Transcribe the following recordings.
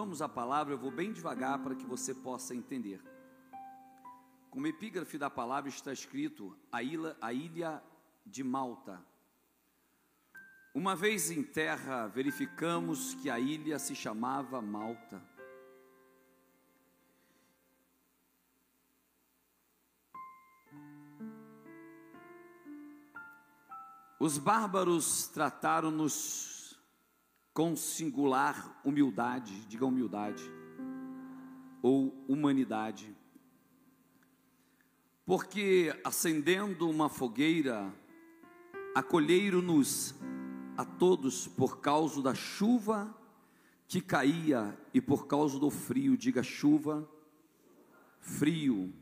Vamos à palavra, eu vou bem devagar para que você possa entender. Como epígrafe da palavra está escrito a ilha, a ilha de Malta. Uma vez em terra, verificamos que a ilha se chamava Malta. Os bárbaros trataram-nos com singular humildade, diga humildade, ou humanidade, porque acendendo uma fogueira, acolheram-nos a todos por causa da chuva que caía e por causa do frio, diga chuva, frio.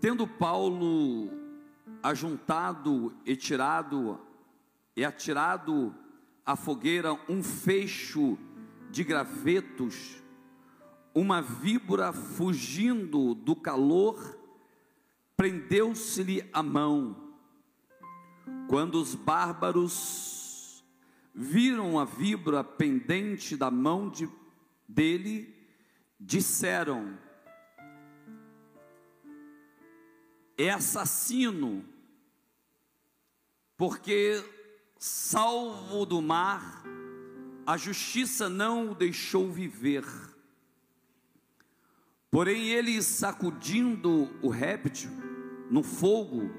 Tendo Paulo ajuntado e tirado e atirado à fogueira um fecho de gravetos, uma víbora fugindo do calor, prendeu-se-lhe a mão. Quando os bárbaros viram a víbora pendente da mão de, dele, disseram: é assassino, porque, salvo do mar, a justiça não o deixou viver. Porém, ele sacudindo o réptil no fogo,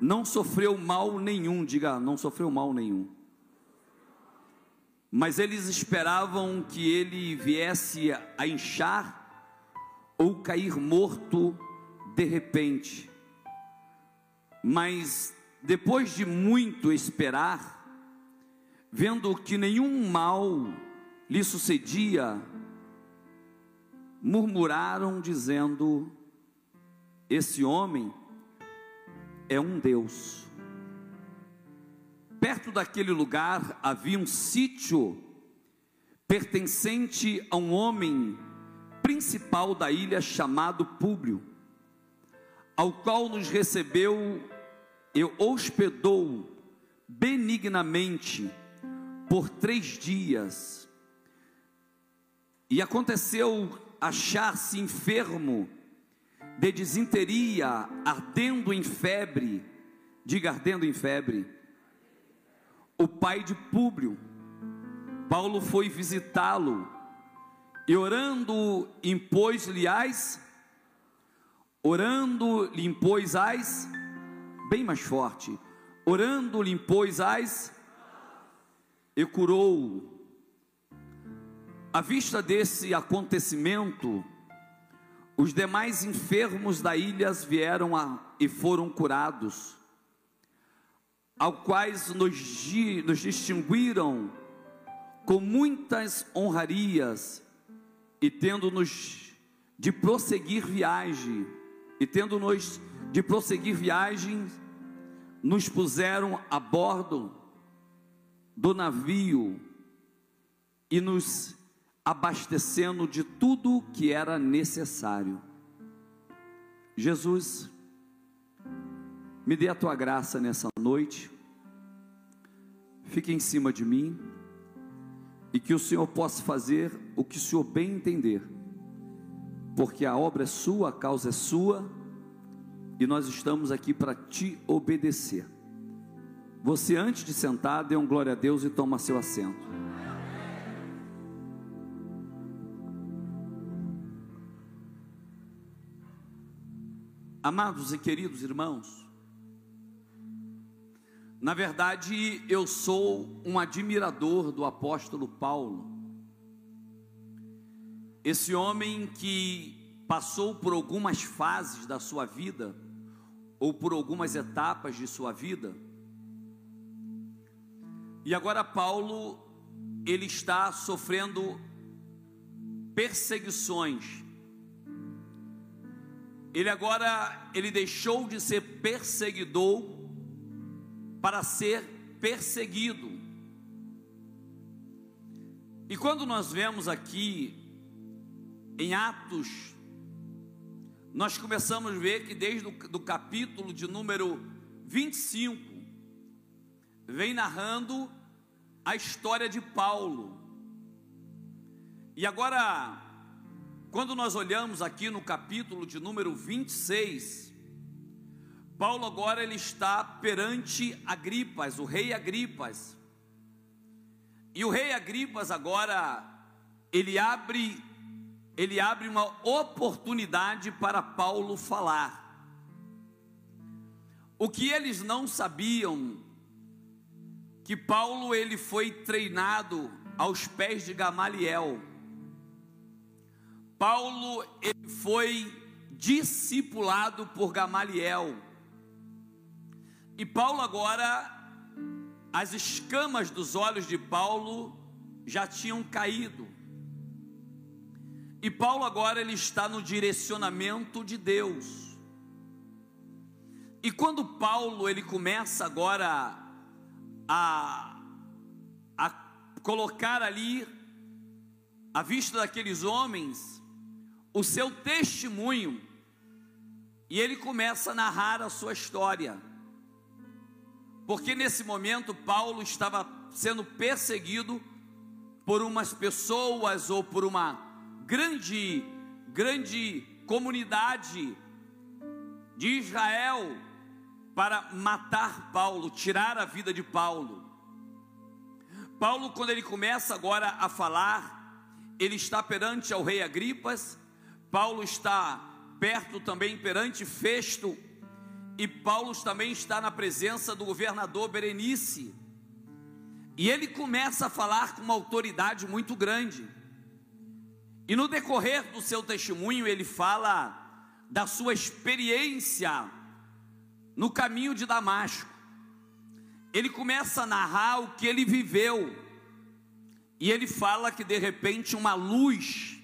não sofreu mal nenhum, diga, não sofreu mal nenhum. Mas eles esperavam que ele viesse a inchar ou cair morto de repente. Mas depois de muito esperar, vendo que nenhum mal lhe sucedia, murmuraram dizendo: Esse homem é um Deus. Perto daquele lugar havia um sítio pertencente a um homem principal da ilha chamado Públio ao qual nos recebeu e hospedou benignamente por três dias. E aconteceu achar-se enfermo de desinteria, ardendo em febre, diga ardendo em febre, o pai de Públio. Paulo foi visitá-lo e orando impôs-lhe as Orando lhe impôs as, bem mais forte, orando lhe impôs as, e curou. À vista desse acontecimento, os demais enfermos da ilha vieram a, e foram curados, ao quais nos, nos distinguiram com muitas honrarias, e tendo-nos de prosseguir viagem, e tendo-nos de prosseguir viagem, nos puseram a bordo do navio e nos abastecendo de tudo que era necessário. Jesus, me dê a tua graça nessa noite, fique em cima de mim e que o Senhor possa fazer o que o Senhor bem entender porque a obra é sua, a causa é sua, e nós estamos aqui para te obedecer. Você, antes de sentar, dê um glória a Deus e toma seu assento. Amados e queridos irmãos, na verdade eu sou um admirador do apóstolo Paulo, esse homem que passou por algumas fases da sua vida, ou por algumas etapas de sua vida, e agora Paulo, ele está sofrendo perseguições. Ele agora, ele deixou de ser perseguidor para ser perseguido. E quando nós vemos aqui em Atos, nós começamos a ver que desde o do capítulo de número 25, vem narrando a história de Paulo. E agora, quando nós olhamos aqui no capítulo de número 26, Paulo agora ele está perante Agripas, o rei Agripas. E o rei Agripas agora ele abre ele abre uma oportunidade para Paulo falar. O que eles não sabiam que Paulo ele foi treinado aos pés de Gamaliel. Paulo ele foi discipulado por Gamaliel. E Paulo agora as escamas dos olhos de Paulo já tinham caído. E Paulo agora ele está no direcionamento de Deus. E quando Paulo ele começa agora a, a colocar ali à vista daqueles homens o seu testemunho, e ele começa a narrar a sua história. Porque nesse momento Paulo estava sendo perseguido por umas pessoas ou por uma grande, grande comunidade de Israel para matar Paulo, tirar a vida de Paulo. Paulo, quando ele começa agora a falar, ele está perante ao rei Agripas, Paulo está perto também perante Festo, e Paulo também está na presença do governador Berenice. E ele começa a falar com uma autoridade muito grande. E no decorrer do seu testemunho, ele fala da sua experiência no caminho de Damasco. Ele começa a narrar o que ele viveu. E ele fala que de repente uma luz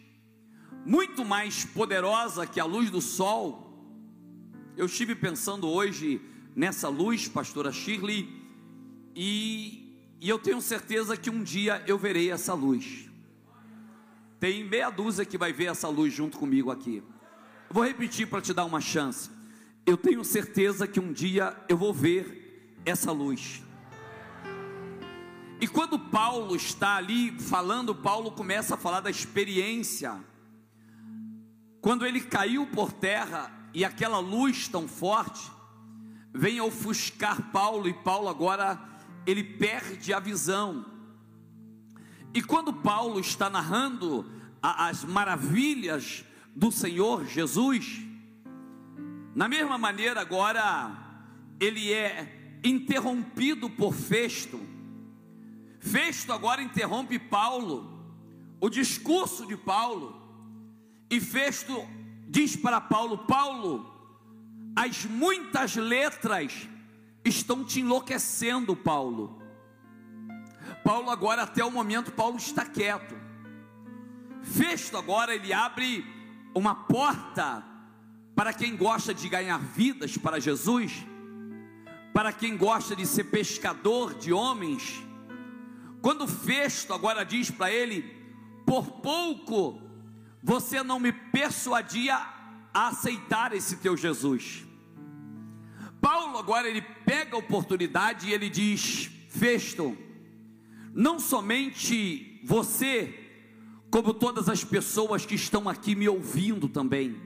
muito mais poderosa que a luz do sol. Eu estive pensando hoje nessa luz, pastora Shirley, e, e eu tenho certeza que um dia eu verei essa luz. Tem meia dúzia que vai ver essa luz junto comigo aqui. vou repetir para te dar uma chance eu tenho certeza que um dia eu vou ver essa luz. E quando Paulo está ali falando, Paulo começa a falar da experiência. Quando ele caiu por terra e aquela luz tão forte vem ofuscar Paulo e Paulo agora ele perde a visão. E quando Paulo está narrando as maravilhas do Senhor Jesus, na mesma maneira, agora, ele é interrompido por Festo. Festo agora interrompe Paulo, o discurso de Paulo, e Festo diz para Paulo: Paulo, as muitas letras estão te enlouquecendo, Paulo. Paulo agora até o momento Paulo está quieto. Festo agora ele abre uma porta para quem gosta de ganhar vidas para Jesus, para quem gosta de ser pescador de homens, quando Festo agora diz para ele: por pouco você não me persuadia a aceitar esse teu Jesus. Paulo agora ele pega a oportunidade e ele diz: Festo, não somente você, como todas as pessoas que estão aqui me ouvindo também,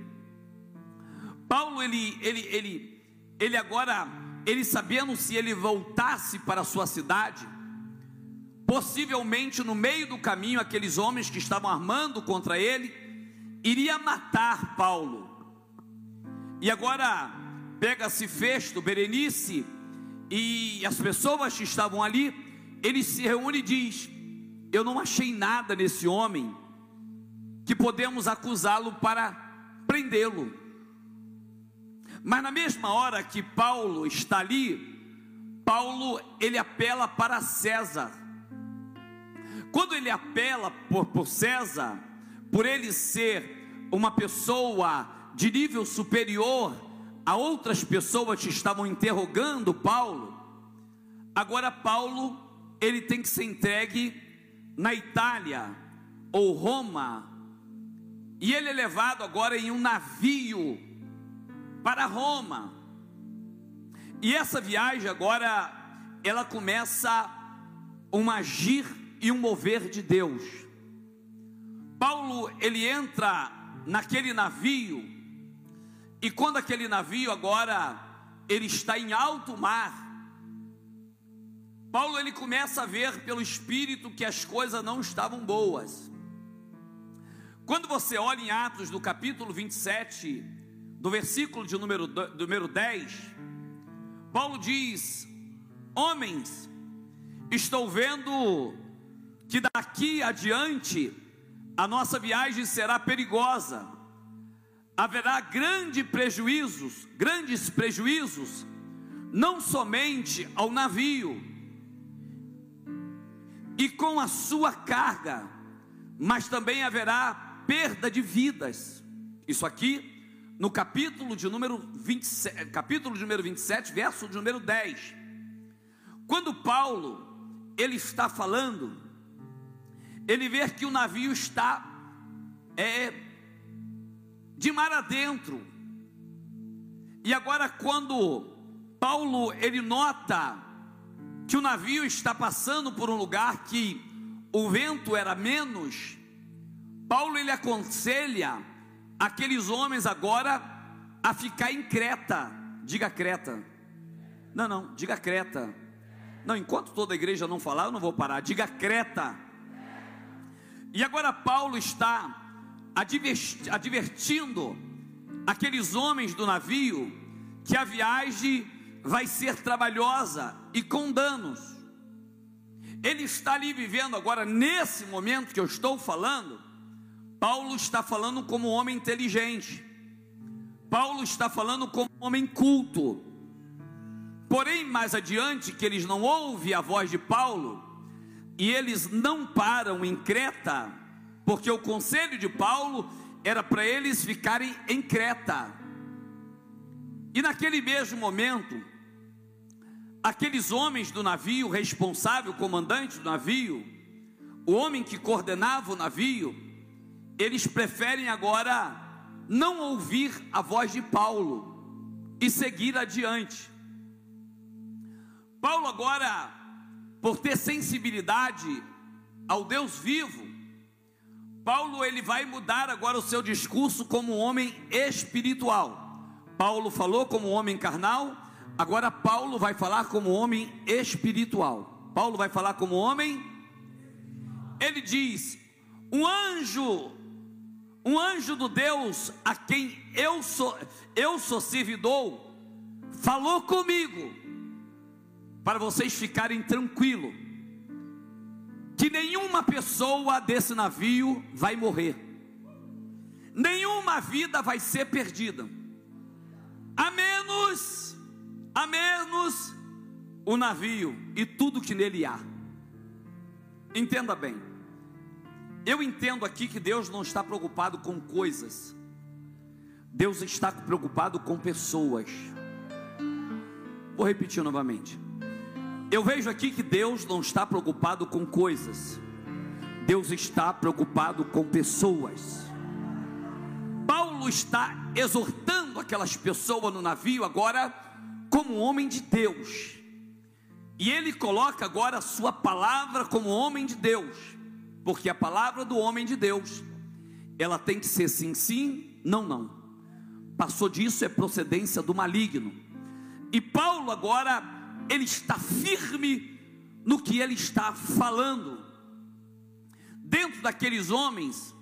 Paulo, ele, ele, ele, ele agora, ele sabendo se ele voltasse para a sua cidade, possivelmente no meio do caminho, aqueles homens que estavam armando contra ele, iria matar Paulo. E agora, pega-se Festo, Berenice e as pessoas que estavam ali, ele se reúne e diz: Eu não achei nada nesse homem que podemos acusá-lo para prendê-lo. Mas na mesma hora que Paulo está ali, Paulo ele apela para César. Quando ele apela por, por César, por ele ser uma pessoa de nível superior a outras pessoas que estavam interrogando Paulo, agora Paulo ele tem que ser entregue na Itália ou Roma, e ele é levado agora em um navio para Roma. E essa viagem agora, ela começa um agir e um mover de Deus. Paulo ele entra naquele navio e quando aquele navio agora ele está em alto mar, Paulo ele começa a ver pelo espírito que as coisas não estavam boas. Quando você olha em Atos do capítulo 27, do versículo de número, número 10, Paulo diz: Homens, estou vendo que daqui adiante a nossa viagem será perigosa, haverá grandes prejuízos, grandes prejuízos, não somente ao navio e com a sua carga, mas também haverá perda de vidas. Isso aqui no capítulo de número 27, capítulo de número 27, verso de número 10. Quando Paulo ele está falando, ele vê que o navio está é, de mar adentro. E agora quando Paulo ele nota que o navio está passando por um lugar que o vento era menos, Paulo ele aconselha aqueles homens agora a ficar em Creta. Diga Creta. Não, não, diga Creta. Não, enquanto toda a igreja não falar, eu não vou parar. Diga Creta. E agora Paulo está advertindo aqueles homens do navio que a viagem vai ser trabalhosa e com danos. Ele está ali vivendo agora, nesse momento que eu estou falando, Paulo está falando como homem inteligente, Paulo está falando como homem culto. Porém, mais adiante, que eles não ouvem a voz de Paulo, e eles não param em Creta, porque o conselho de Paulo era para eles ficarem em Creta. E naquele mesmo momento, aqueles homens do navio, responsável, comandante do navio, o homem que coordenava o navio, eles preferem agora não ouvir a voz de Paulo e seguir adiante. Paulo agora por ter sensibilidade ao Deus vivo, Paulo ele vai mudar agora o seu discurso como homem espiritual. Paulo falou como homem carnal, agora Paulo vai falar como homem espiritual. Paulo vai falar como homem. Ele diz: "Um anjo, um anjo do Deus a quem eu sou eu sou servidor, falou comigo para vocês ficarem tranquilos, que nenhuma pessoa desse navio vai morrer, nenhuma vida vai ser perdida, a menos, a menos o navio e tudo que nele há. Entenda bem, eu entendo aqui que Deus não está preocupado com coisas, Deus está preocupado com pessoas. Vou repetir novamente. Eu vejo aqui que Deus não está preocupado com coisas, Deus está preocupado com pessoas. Paulo está exortando aquelas pessoas no navio agora como homem de Deus. E ele coloca agora a sua palavra como homem de Deus, porque a palavra do homem de Deus, ela tem que ser sim, sim, não, não. Passou disso é procedência do maligno. E Paulo agora ele está firme no que ele está falando. Dentro daqueles homens,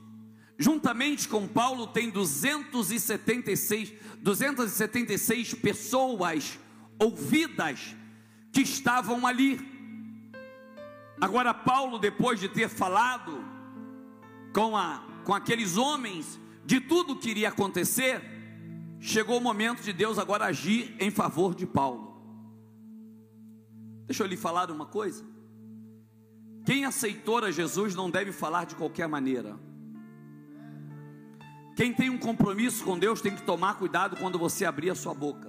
juntamente com Paulo, tem 276, 276 pessoas ouvidas que estavam ali. Agora, Paulo, depois de ter falado com, a, com aqueles homens de tudo que iria acontecer, chegou o momento de Deus agora agir em favor de Paulo. Deixa eu lhe falar uma coisa. Quem aceitou a Jesus não deve falar de qualquer maneira. Quem tem um compromisso com Deus tem que tomar cuidado quando você abrir a sua boca.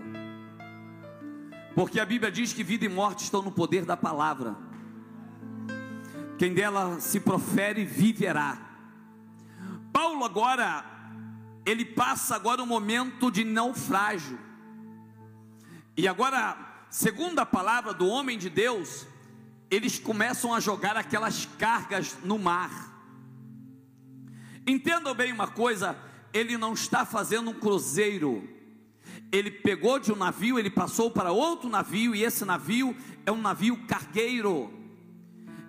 Porque a Bíblia diz que vida e morte estão no poder da palavra. Quem dela se profere viverá. Paulo agora ele passa agora um momento de naufrágio. E agora segundo a palavra do homem de Deus, eles começam a jogar aquelas cargas no mar. Entendam bem uma coisa: ele não está fazendo um cruzeiro. Ele pegou de um navio, ele passou para outro navio, e esse navio é um navio cargueiro.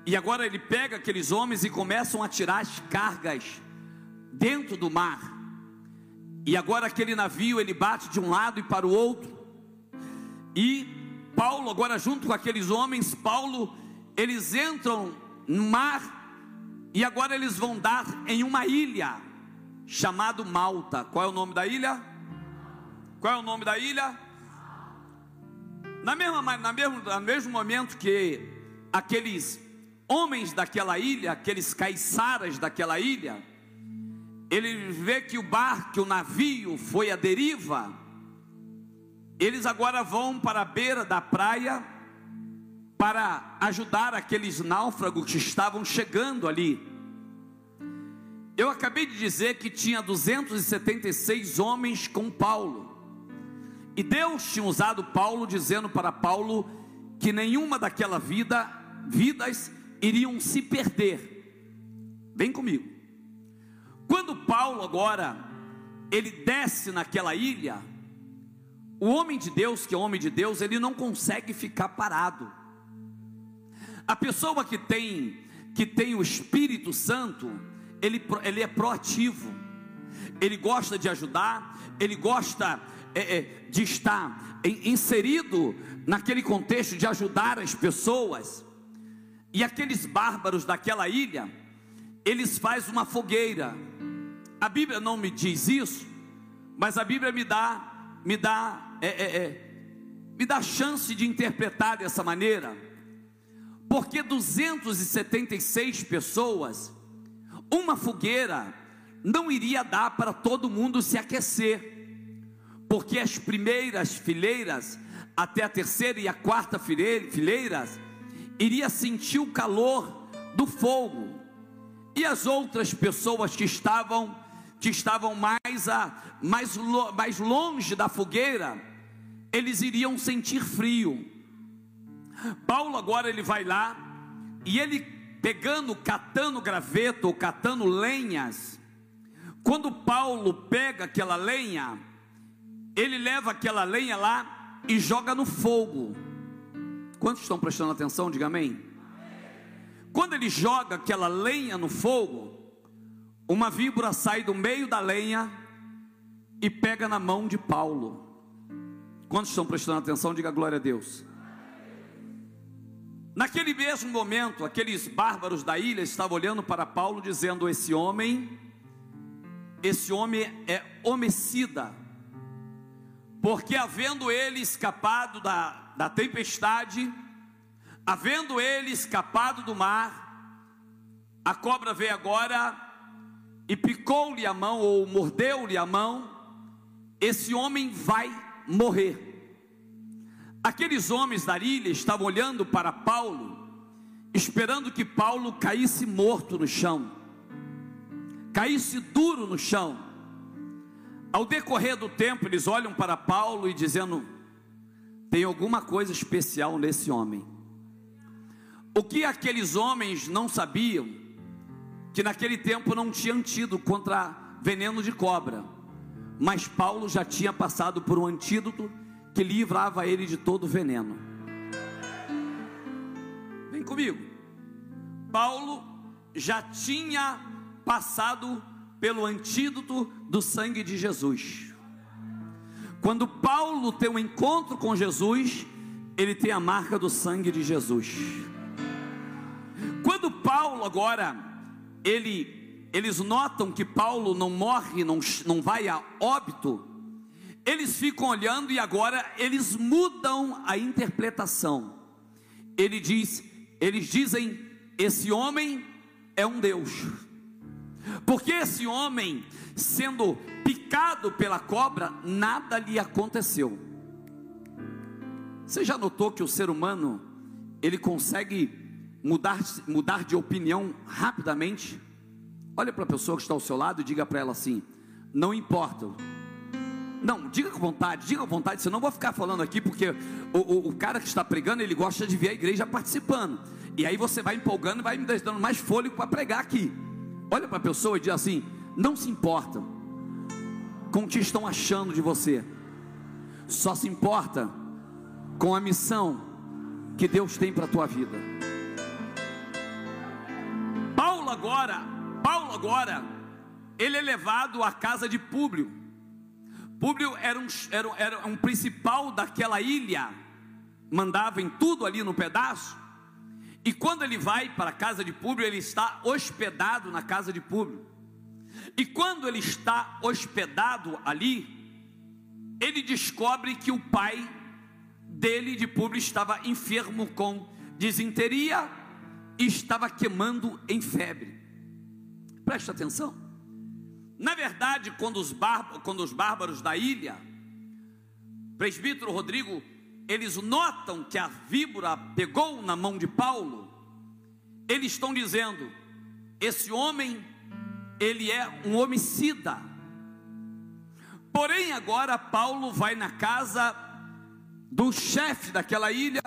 E agora ele pega aqueles homens e começam a tirar as cargas dentro do mar. E agora aquele navio ele bate de um lado e para o outro. E Paulo, agora junto com aqueles homens, Paulo, eles entram no mar e agora eles vão dar em uma ilha chamado Malta. Qual é o nome da ilha? Qual é o nome da ilha? Na mesma, na mesmo, no mesmo momento que aqueles homens daquela ilha, aqueles caiçaras daquela ilha, ele vê que o barco, o navio foi à deriva, eles agora vão para a beira da praia para ajudar aqueles náufragos que estavam chegando ali. Eu acabei de dizer que tinha 276 homens com Paulo. E Deus tinha usado Paulo dizendo para Paulo que nenhuma daquela vida, vidas iriam se perder. Vem comigo. Quando Paulo agora ele desce naquela ilha, o homem de Deus, que é homem de Deus, ele não consegue ficar parado. A pessoa que tem que tem o Espírito Santo, ele, ele é proativo. Ele gosta de ajudar, ele gosta é, é, de estar inserido naquele contexto de ajudar as pessoas. E aqueles bárbaros daquela ilha, eles fazem uma fogueira. A Bíblia não me diz isso, mas a Bíblia me dá, me dá, é, é, é me dá chance de interpretar dessa maneira. Porque 276 pessoas, uma fogueira não iria dar para todo mundo se aquecer porque as primeiras fileiras, até a terceira e a quarta fileiras, iria sentir o calor do fogo, e as outras pessoas que estavam que estavam mais a mais, mais longe da fogueira, eles iriam sentir frio. Paulo agora ele vai lá e ele pegando, catando graveto ou catando lenhas. Quando Paulo pega aquela lenha, ele leva aquela lenha lá e joga no fogo. Quantos estão prestando atenção? Diga amém. Quando ele joga aquela lenha no fogo, uma víbora sai do meio da lenha e pega na mão de Paulo. Quantos estão prestando atenção? Diga glória a Deus. Naquele mesmo momento, aqueles bárbaros da ilha estavam olhando para Paulo, dizendo: Esse homem, esse homem é homicida porque havendo ele escapado da, da tempestade, havendo ele escapado do mar, a cobra veio agora e picou-lhe a mão, ou mordeu-lhe a mão, esse homem vai morrer. Aqueles homens da ilha estavam olhando para Paulo, esperando que Paulo caísse morto no chão, caísse duro no chão ao decorrer do tempo, eles olham para Paulo e dizendo: tem alguma coisa especial nesse homem. O que aqueles homens não sabiam, que naquele tempo não tinha antídoto contra veneno de cobra, mas Paulo já tinha passado por um antídoto que livrava ele de todo veneno. Vem comigo. Paulo já tinha passado pelo antídoto do sangue de Jesus. Quando Paulo tem um encontro com Jesus, ele tem a marca do sangue de Jesus. Quando Paulo agora, ele, eles notam que Paulo não morre, não, não vai a óbito, eles ficam olhando e agora eles mudam a interpretação. Ele diz, eles dizem, esse homem é um Deus. Porque esse homem, sendo picado pela cobra, nada lhe aconteceu. Você já notou que o ser humano, ele consegue mudar, mudar de opinião rapidamente? Olha para a pessoa que está ao seu lado e diga para ela assim: não importa. Não, diga com vontade, diga com vontade, senão eu vou ficar falando aqui, porque o, o, o cara que está pregando, ele gosta de ver a igreja participando. E aí você vai empolgando e vai me dando mais fôlego para pregar aqui. Olha para a pessoa e diz assim: não se importam com o que estão achando de você, só se importa com a missão que Deus tem para a tua vida. Paulo agora, Paulo agora, ele é levado à casa de Públio. Públio era um, era, era um principal daquela ilha, mandava em tudo ali no pedaço. E quando ele vai para a casa de Públio, ele está hospedado na casa de Públio. E quando ele está hospedado ali, ele descobre que o pai dele de Públio estava enfermo com disenteria e estava queimando em febre. Preste atenção. Na verdade, quando os, quando os bárbaros da ilha, presbítero Rodrigo eles notam que a víbora pegou na mão de Paulo, eles estão dizendo: esse homem, ele é um homicida. Porém, agora Paulo vai na casa do chefe daquela ilha,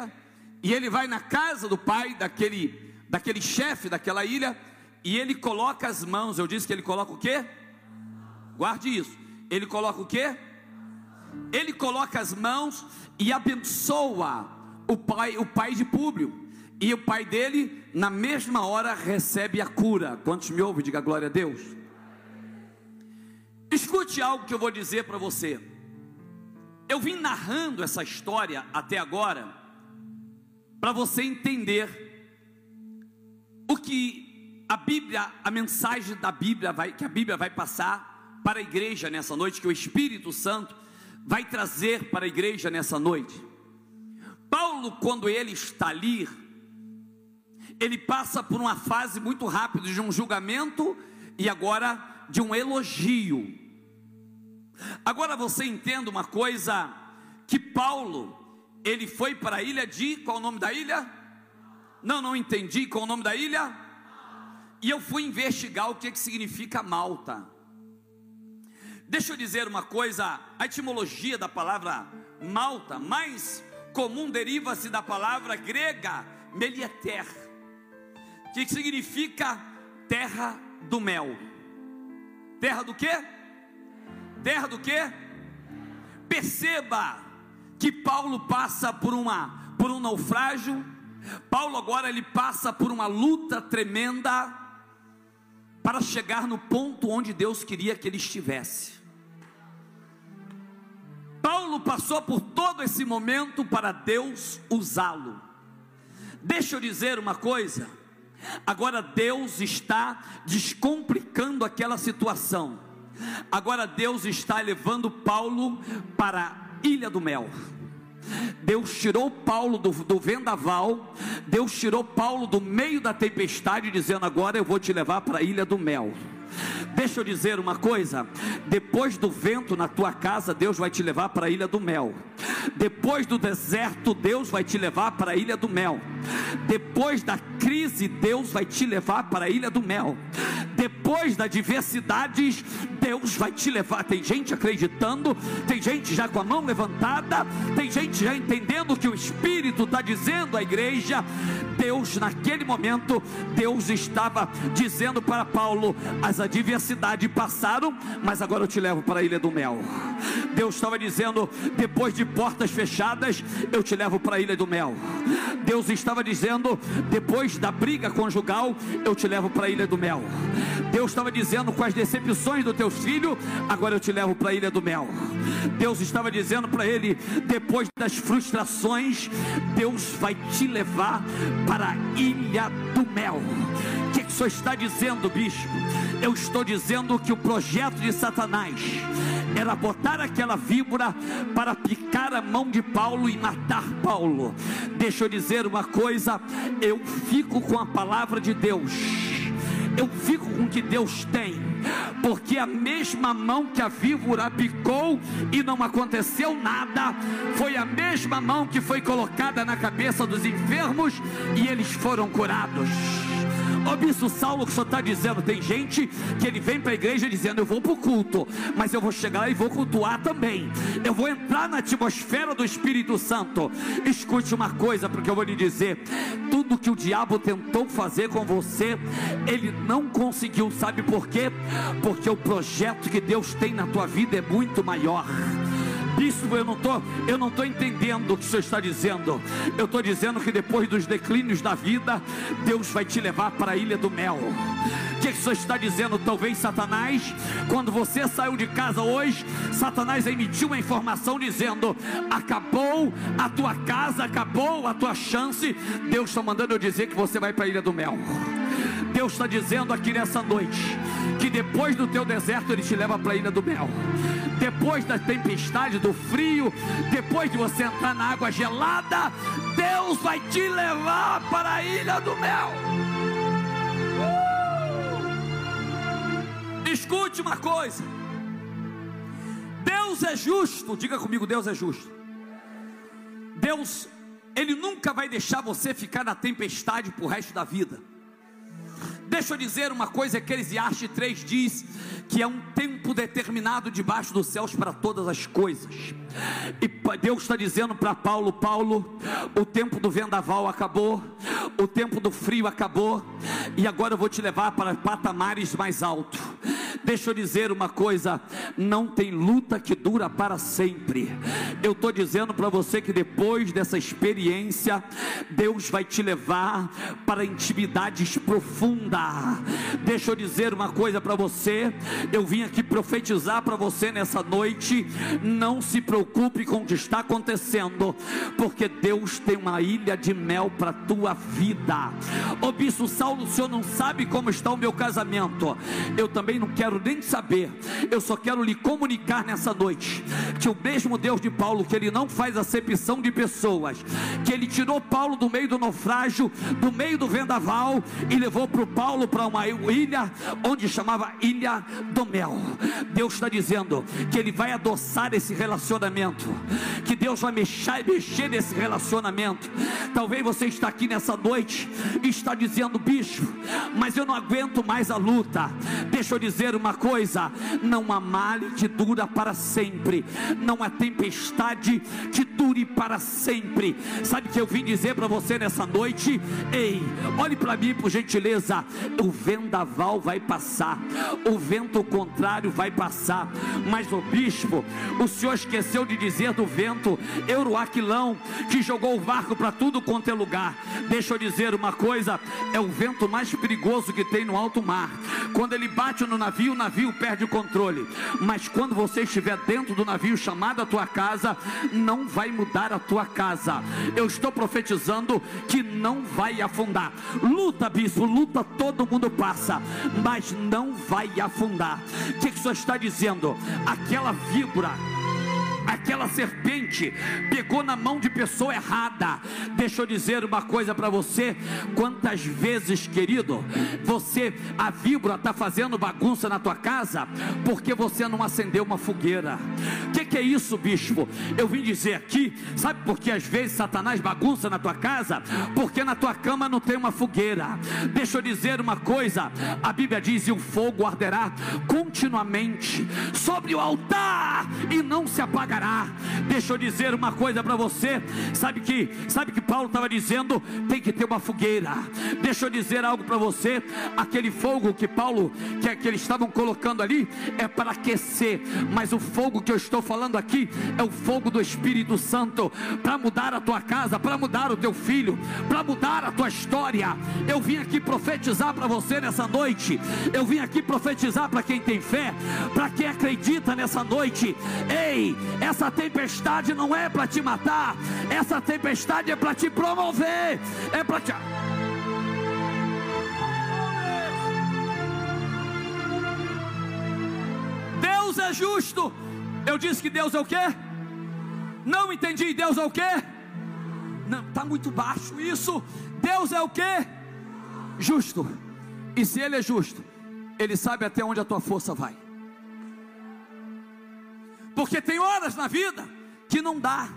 e ele vai na casa do pai daquele, daquele chefe daquela ilha, e ele coloca as mãos. Eu disse que ele coloca o quê? Guarde isso. Ele coloca o quê? Ele coloca as mãos e abençoa o pai, o pai de Públio. E o pai dele, na mesma hora, recebe a cura. Quantos me ouvem? Diga glória a Deus. Escute algo que eu vou dizer para você. Eu vim narrando essa história até agora para você entender o que a Bíblia, a mensagem da Bíblia vai, que a Bíblia vai passar para a igreja nessa noite, que o Espírito Santo vai trazer para a igreja nessa noite. Paulo, quando ele está ali, ele passa por uma fase muito rápida de um julgamento e agora de um elogio. Agora você entenda uma coisa que Paulo, ele foi para a ilha de qual o nome da ilha? Não, não entendi qual o nome da ilha? E eu fui investigar o que, que significa Malta. Deixa eu dizer uma coisa: a etimologia da palavra Malta, mais comum, deriva-se da palavra grega melieter, que significa terra do mel. Terra do quê? Terra do quê? Perceba que Paulo passa por uma por um naufrágio. Paulo agora ele passa por uma luta tremenda para chegar no ponto onde Deus queria que ele estivesse. Paulo passou por todo esse momento para Deus usá-lo. Deixa eu dizer uma coisa. Agora Deus está descomplicando aquela situação. Agora Deus está levando Paulo para a Ilha do Mel. Deus tirou Paulo do, do, vendaval, Deus tirou Paulo do meio da tempestade, dizendo: Agora eu vou te levar para a ilha do mel. Deixa eu dizer uma coisa: depois do vento na tua casa, Deus vai te levar para a ilha do mel. Depois do deserto, Deus vai te levar para a ilha do mel. Depois da crise, Deus vai te levar para a ilha do mel. Depois da diversidade, Deus vai te levar. Tem gente acreditando, tem gente já com a mão levantada, tem gente já entendendo o que o Espírito está dizendo à igreja. Deus, naquele momento, Deus estava dizendo para Paulo: as adversidades passaram, mas agora eu te levo para a ilha do mel. Deus estava dizendo: depois de portas fechadas, eu te levo para a ilha do mel. Deus estava dizendo: depois da briga conjugal, eu te levo para a ilha do mel. Deus estava dizendo: com as decepções do teu filho, agora eu te levo para a ilha do mel. Deus estava dizendo para ele: depois das frustrações, Deus vai te levar para a ilha do mel. Que, que o senhor está dizendo, bispo? Eu estou dizendo que o projeto de Satanás era botar aquela víbora para picar a mão de Paulo e matar Paulo. Deixa eu dizer uma coisa: eu fico com a palavra de Deus eu fico com o que Deus tem, porque a mesma mão que a víbora picou e não aconteceu nada, foi a mesma mão que foi colocada na cabeça dos enfermos e eles foram curados. Ô bispo Saulo, que o senhor está dizendo? Tem gente que ele vem para a igreja dizendo: Eu vou para o culto, mas eu vou chegar e vou cultuar também. Eu vou entrar na atmosfera do Espírito Santo. Escute uma coisa, porque eu vou lhe dizer: tudo que o diabo tentou fazer com você, ele não conseguiu. Sabe por quê? Porque o projeto que Deus tem na tua vida é muito maior. Bispo, eu não estou, eu não estou entendendo o que o senhor está dizendo. Eu estou dizendo que depois dos declínios da vida, Deus vai te levar para a ilha do mel. O que, que o senhor está dizendo? Talvez Satanás, quando você saiu de casa hoje, Satanás emitiu uma informação dizendo: acabou a tua casa, acabou a tua chance. Deus está mandando eu dizer que você vai para a ilha do mel. Deus está dizendo aqui nessa noite que depois do teu deserto Ele te leva para a ilha do mel. Depois da tempestade, do frio, depois de você entrar na água gelada, Deus vai te levar para a ilha do mel. Uh! Escute uma coisa. Deus é justo, diga comigo, Deus é justo. Deus, Ele nunca vai deixar você ficar na tempestade para o resto da vida. Deixa eu dizer uma coisa, Eclesiastes 3 diz que é um tempo determinado debaixo dos céus para todas as coisas. E Deus está dizendo para Paulo: Paulo, o tempo do vendaval acabou, o tempo do frio acabou, e agora eu vou te levar para patamares mais altos. Deixa eu dizer uma coisa: não tem luta que dura para sempre. Eu estou dizendo para você que depois dessa experiência, Deus vai te levar para intimidades profundas. Deixa eu dizer uma coisa para você: eu vim aqui profetizar para você nessa noite. Não se preocupe com o que está acontecendo, porque Deus tem uma ilha de mel para tua vida. Ô bispo Saulo, o senhor não sabe como está o meu casamento. Eu também não quero quero nem saber, eu só quero lhe comunicar nessa noite que o mesmo Deus de Paulo, que ele não faz acepção de pessoas, que ele tirou Paulo do meio do naufrágio, do meio do vendaval e levou para o Paulo para uma ilha onde chamava Ilha do Mel. Deus está dizendo que ele vai adoçar esse relacionamento, que Deus vai mexer, mexer nesse relacionamento. Talvez você está aqui nessa noite e está dizendo, bicho, mas eu não aguento mais a luta. Deixa eu dizer uma uma coisa: não há mal que dura para sempre, não há tempestade que dure para sempre. Sabe o que eu vim dizer para você nessa noite? Ei, olhe para mim por gentileza. O vendaval vai passar, o vento contrário vai passar, mas o bispo, o senhor esqueceu de dizer do vento Euroaquilão que jogou o barco para tudo quanto é lugar. Deixa eu dizer uma coisa: é o vento mais perigoso que tem no alto mar. Quando ele bate no navio, o navio perde o controle. Mas quando você estiver dentro do navio chamado a tua casa, não vai mudar a tua casa. Eu estou profetizando que não vai afundar. Luta, bispo, luta, todo mundo passa, mas não vai afundar. O que, que o senhor está dizendo? Aquela víbora aquela serpente pegou na mão de pessoa errada. Deixa eu dizer uma coisa para você: quantas vezes, querido, você, a víbora, está fazendo bagunça na tua casa porque você não acendeu uma fogueira? O que, que é isso, bispo? Eu vim dizer aqui, sabe por que às vezes Satanás bagunça na tua casa? Porque na tua cama não tem uma fogueira. Deixa eu dizer uma coisa: a Bíblia diz: e o fogo arderá continuamente sobre o altar e não se apagará Deixa eu dizer uma coisa para você. Sabe que, sabe que Paulo estava dizendo, tem que ter uma fogueira. Deixa eu dizer algo para você. Aquele fogo que Paulo, que, que eles estavam colocando ali, é para aquecer. Mas o fogo que eu estou falando aqui é o fogo do Espírito Santo para mudar a tua casa, para mudar o teu filho, para mudar a tua história. Eu vim aqui profetizar para você nessa noite. Eu vim aqui profetizar para quem tem fé, para quem acredita nessa noite. Ei, essa tempestade não é para te matar, essa tempestade é para te promover, é para te. Deus é justo. Eu disse que Deus é o quê? Não entendi. Deus é o quê? Não, está muito baixo isso. Deus é o quê? Justo. E se Ele é justo, Ele sabe até onde a tua força vai. Porque tem horas na vida que não dá,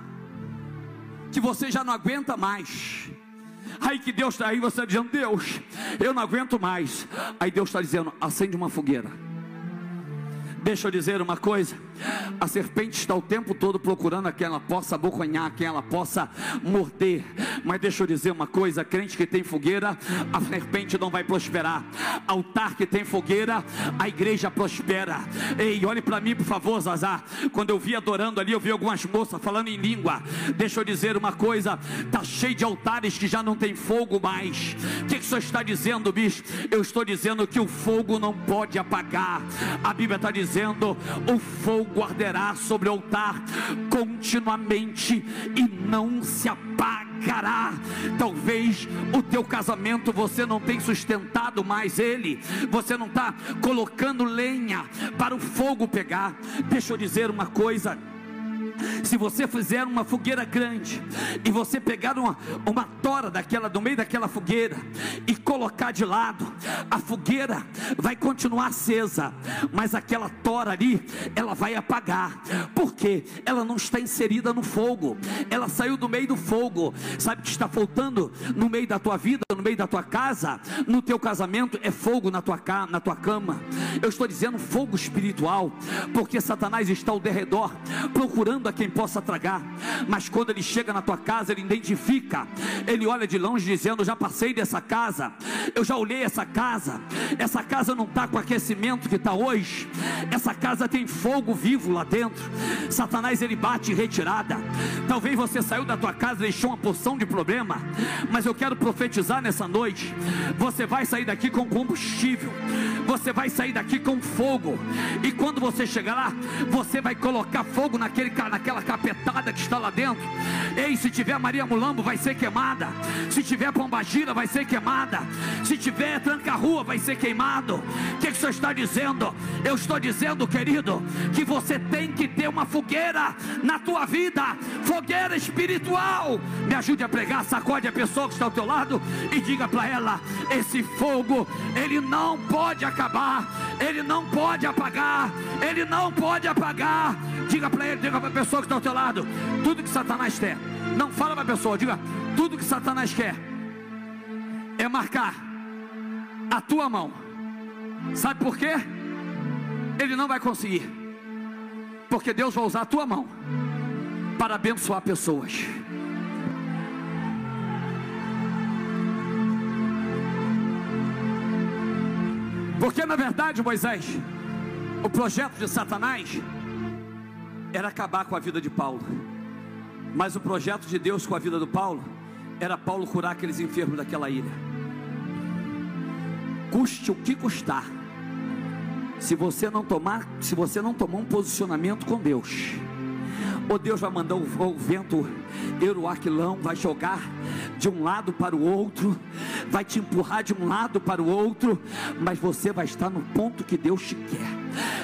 que você já não aguenta mais. Aí que Deus está aí, você está dizendo, Deus, eu não aguento mais. Aí Deus está dizendo, acende uma fogueira. Deixa eu dizer uma coisa: a serpente está o tempo todo procurando a quem ela possa abocanhar, a quem ela possa morder. Mas deixa eu dizer uma coisa: crente que tem fogueira, a serpente não vai prosperar. Altar que tem fogueira, a igreja prospera. Ei, olhe para mim, por favor, Zazá. Quando eu vi adorando ali, eu vi algumas moças falando em língua. Deixa eu dizer uma coisa: está cheio de altares que já não tem fogo mais. O que, que o senhor está dizendo, bicho? Eu estou dizendo que o fogo não pode apagar. A Bíblia está dizendo: o fogo arderá sobre o altar continuamente e não se apagará. Talvez o teu casamento você não tenha sustentado mais ele, você não está colocando lenha para o fogo pegar. Deixa eu dizer uma coisa se você fizer uma fogueira grande e você pegar uma, uma tora daquela do meio daquela fogueira e colocar de lado, a fogueira vai continuar acesa, mas aquela tora ali, ela vai apagar. Porque ela não está inserida no fogo. Ela saiu do meio do fogo. Sabe o que está faltando no meio da tua vida, no meio da tua casa, no teu casamento é fogo na tua na tua cama. Eu estou dizendo fogo espiritual, porque Satanás está ao derredor procurando quem possa tragar, mas quando ele chega na tua casa, ele identifica, ele olha de longe dizendo: Já passei dessa casa, eu já olhei essa casa, essa casa não está com o aquecimento que está hoje, essa casa tem fogo vivo lá dentro. Satanás ele bate retirada. Talvez você saiu da tua casa e deixou uma porção de problema, mas eu quero profetizar nessa noite: você vai sair daqui com combustível, você vai sair daqui com fogo, e quando você chegar lá, você vai colocar fogo naquele cara naquela capetada que está lá dentro. Ei, se tiver Maria Mulambo, vai ser queimada. Se tiver Pombagira, vai ser queimada. Se tiver Tranca-Rua, vai ser queimado. O que, que o senhor está dizendo? Eu estou dizendo, querido, que você tem que ter uma fogueira na tua vida fogueira espiritual. Me ajude a pregar, sacode a pessoa que está ao teu lado e diga para ela: esse fogo, ele não pode acabar, ele não pode apagar, ele não pode apagar. Diga para ele, diga para a pessoa que está ao teu lado: tudo que Satanás quer. Não fala para a pessoa, diga: tudo que Satanás quer é marcar a tua mão. Sabe por quê? Ele não vai conseguir. Porque Deus vai usar a tua mão para abençoar pessoas. Porque na verdade, Moisés, o projeto de Satanás era acabar com a vida de Paulo. Mas o projeto de Deus com a vida do Paulo era Paulo curar aqueles enfermos daquela ilha. Custe o que custar. Se você não tomar, se você não tomar um posicionamento com Deus, ou Deus vai mandar o, o vento Eruaquilão, vai jogar de um lado para o outro, vai te empurrar de um lado para o outro, mas você vai estar no ponto que Deus te quer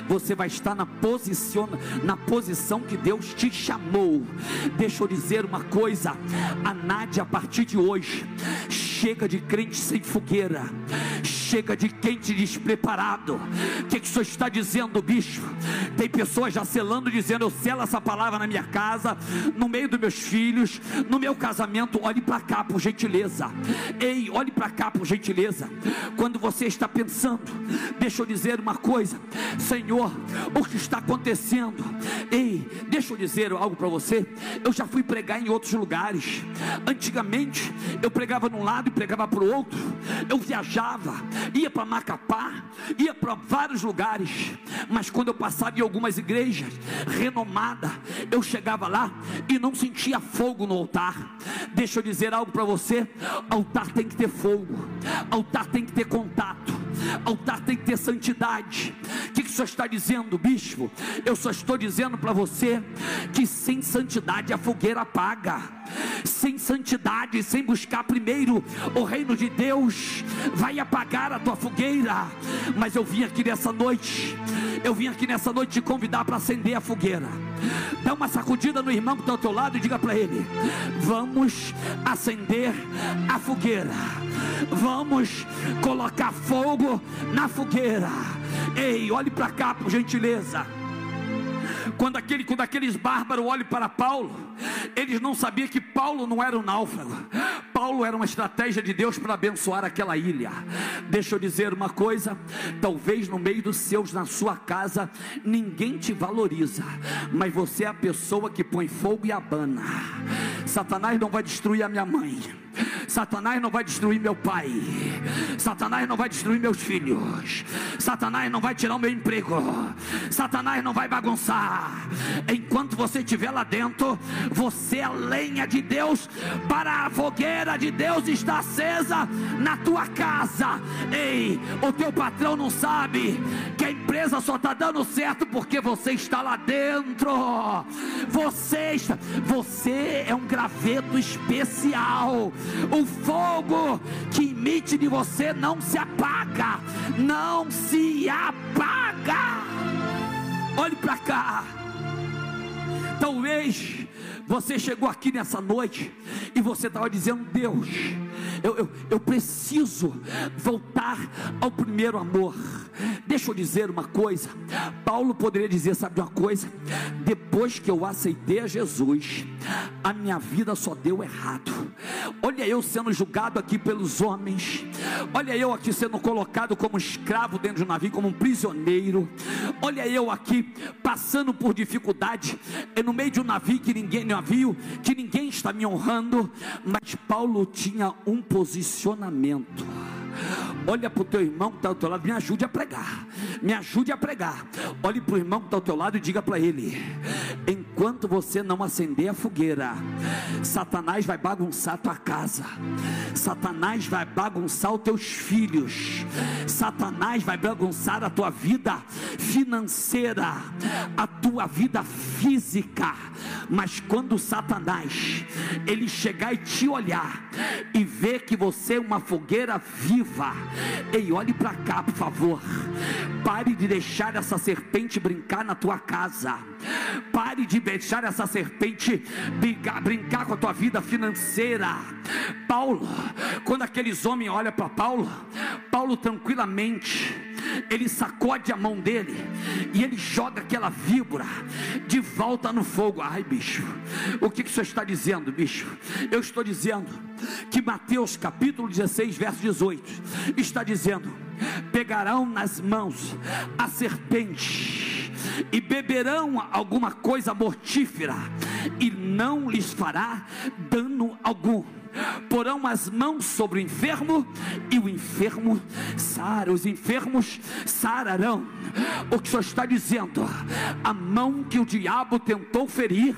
você vai estar na posição, na posição que Deus te chamou. Deixa eu dizer uma coisa, a Nádia, a partir de hoje, chega de crente sem fogueira, chega de quente despreparado. O que, que o senhor está dizendo, bicho? Tem pessoas já selando, dizendo: Eu selo essa palavra na minha casa, no meio dos meus filhos, no meu casamento. Olhe para cá, por gentileza. Ei, olhe para cá, por gentileza. Quando você está pensando, deixa eu dizer uma coisa, Senhor, o que está acontecendo? Ei, deixa eu dizer algo para você. Eu já fui pregar em outros lugares. Antigamente, eu pregava num lado e pregava para o outro. Eu viajava, ia para Macapá, ia para vários lugares. Mas quando eu passava em algumas igrejas renomadas, eu chegava lá e não sentia fogo no altar. Deixa eu dizer algo para você: altar tem que ter fogo, altar tem que ter contato, altar tem que ter santidade. O que, que o senhor está dizendo, bispo? Eu só estou dizendo para você que sem santidade a fogueira apaga sem santidade, sem buscar primeiro o reino de Deus, vai apagar a tua fogueira. Mas eu vim aqui nessa noite, eu vim aqui nessa noite te convidar para acender a fogueira. Dá uma sacudida no irmão que está ao teu lado e diga para ele: Vamos acender a fogueira. Vamos colocar fogo na fogueira. Ei, olhe para cá, por gentileza. Quando, aquele, quando aqueles bárbaros olham para Paulo, eles não sabiam que Paulo não era um náufrago. Paulo era uma estratégia de Deus para abençoar aquela ilha. Deixa eu dizer uma coisa: talvez no meio dos seus, na sua casa, ninguém te valoriza, mas você é a pessoa que põe fogo e abana. Satanás não vai destruir a minha mãe. Satanás não vai destruir meu pai. Satanás não vai destruir meus filhos. Satanás não vai tirar o meu emprego. Satanás não vai bagunçar. Enquanto você estiver lá dentro, você é lenha de Deus para a fogueira de Deus está acesa na tua casa. Ei, o teu patrão não sabe que a empresa só está dando certo porque você está lá dentro. Você, você é um graveto especial. O fogo que emite de você não se apaga, não se apaga. Olhe para cá. Talvez você chegou aqui nessa noite e você estava dizendo: Deus, eu, eu, eu preciso voltar ao primeiro amor. Deixa eu dizer uma coisa. Paulo poderia dizer: sabe uma coisa? Depois que eu aceitei a Jesus, a minha vida só deu errado. Olha eu sendo julgado aqui pelos homens. Olha eu aqui sendo colocado como escravo dentro de um navio, como um prisioneiro. Olha eu aqui passando por dificuldade no meio de um navio que ninguém navio que ninguém está me honrando, mas Paulo tinha um posicionamento. Olha para o teu irmão que está ao teu lado, me ajude a pregar. Me ajude a pregar. Olhe para o irmão que está ao teu lado e diga para ele: enquanto você não acender a fogueira, Satanás vai bagunçar a tua casa, Satanás vai bagunçar os teus filhos, Satanás vai bagunçar a tua vida financeira, a tua vida física. Mas quando Satanás ele chegar e te olhar e ver que você é uma fogueira viva, ei, olhe para cá, por favor. Pare de deixar essa serpente brincar na tua casa. Pare de deixar essa serpente brincar, brincar com a tua vida financeira. Paulo, quando aqueles homens olham para Paulo, Paulo tranquilamente ele sacode a mão dele e ele joga aquela víbora de volta no fogo. Ai, bicho, o que, que o senhor está dizendo, bicho? Eu estou dizendo que Mateus capítulo 16, verso 18, está dizendo: pegarão nas mãos a serpente e beberão alguma coisa mortífera, e não lhes fará dano algum porão as mãos sobre o enfermo e o enfermo sara, os enfermos sararão. O que o Senhor está dizendo? A mão que o diabo tentou ferir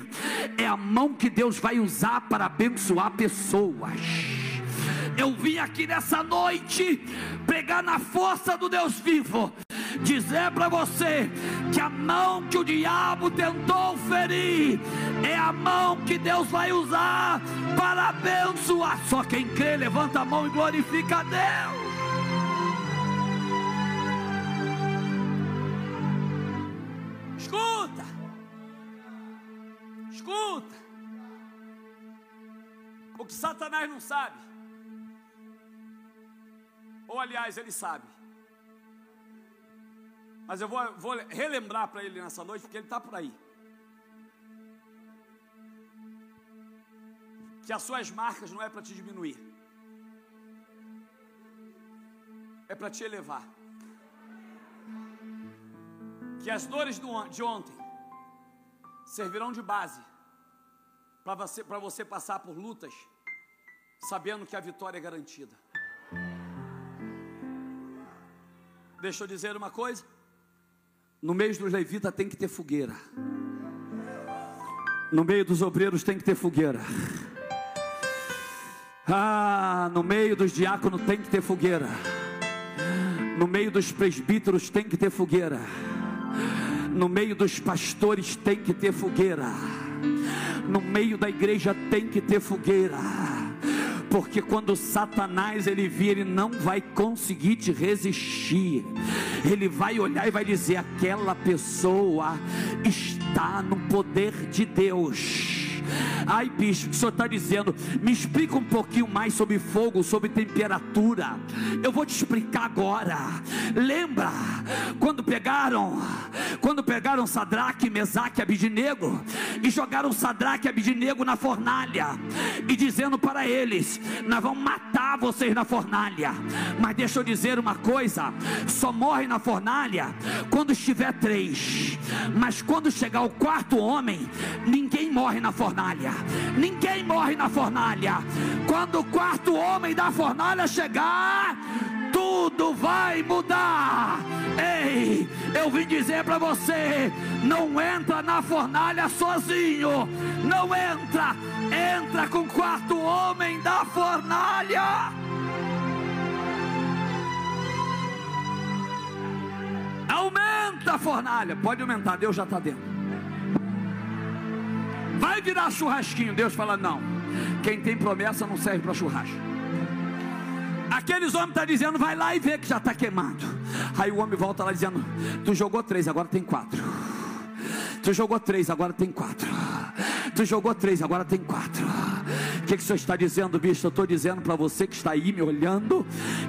é a mão que Deus vai usar para abençoar pessoas. Eu vim aqui nessa noite pregar na força do Deus vivo dizer para você que a mão que o diabo tentou ferir é a mão que Deus vai usar para abençoar. Só quem crê, levanta a mão e glorifica a Deus. Escuta, escuta. O que Satanás não sabe, ou aliás, ele sabe mas eu vou, vou relembrar para ele nessa noite, porque ele está por aí. Que as suas marcas não é para te diminuir, é para te elevar. Que as dores de ontem servirão de base para você, você passar por lutas, sabendo que a vitória é garantida. Deixa eu dizer uma coisa. No meio dos levitas tem que ter fogueira. No meio dos obreiros tem que ter fogueira. Ah, no meio dos diáconos tem que ter fogueira. No meio dos presbíteros tem que ter fogueira. No meio dos pastores tem que ter fogueira. No meio da igreja tem que ter fogueira porque quando Satanás ele vir, ele não vai conseguir te resistir. Ele vai olhar e vai dizer: aquela pessoa está no poder de Deus. Ai, bicho, que o senhor está dizendo? Me explica um pouquinho mais sobre fogo, sobre temperatura. Eu vou te explicar agora. Lembra quando pegaram, quando pegaram Sadraque, Mesaque e Abidinego e jogaram Sadraque e Abidinego na fornalha e dizendo para eles: Nós vamos matar vocês na fornalha. Mas deixa eu dizer uma coisa: só morre na fornalha quando estiver três. Mas quando chegar o quarto homem, ninguém morre na fornalha. Ninguém morre na fornalha. Quando o quarto homem da fornalha chegar, tudo vai mudar. Ei, eu vim dizer para você: não entra na fornalha sozinho, não entra, entra com o quarto homem da fornalha. Aumenta a fornalha, pode aumentar, Deus já está dentro. Vai virar churrasquinho, Deus fala: não, quem tem promessa não serve para churrasco. Aqueles homens estão tá dizendo, vai lá e vê que já está queimado. Aí o homem volta lá dizendo: Tu jogou três, agora tem quatro. Tu jogou três, agora tem quatro. Tu jogou três, agora tem quatro. O que, que o senhor está dizendo, bicho? Eu estou dizendo para você que está aí me olhando.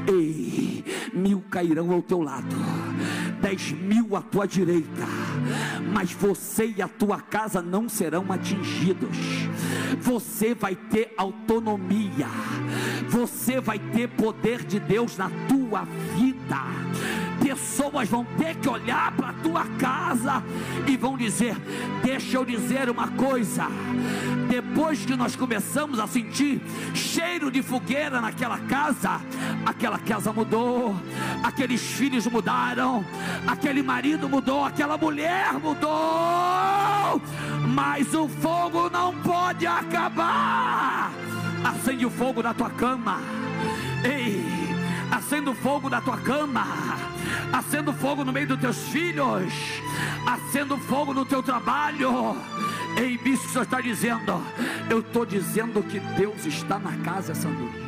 Ei, mil cairão ao teu lado, dez mil à tua direita, mas você e a tua casa não serão atingidos. Você vai ter autonomia, você vai ter poder de Deus na tua vida pessoas vão ter que olhar para a tua casa e vão dizer: Deixa eu dizer uma coisa. Depois que nós começamos a sentir cheiro de fogueira naquela casa, aquela casa mudou, aqueles filhos mudaram, aquele marido mudou, aquela mulher mudou, mas o fogo não pode acabar. Acende o fogo na tua cama. Ei, acenda o fogo na tua cama acendo fogo no meio dos teus filhos, acendo fogo no teu trabalho. Ei, bispo, o senhor está dizendo, eu estou dizendo que Deus está na casa essa noite.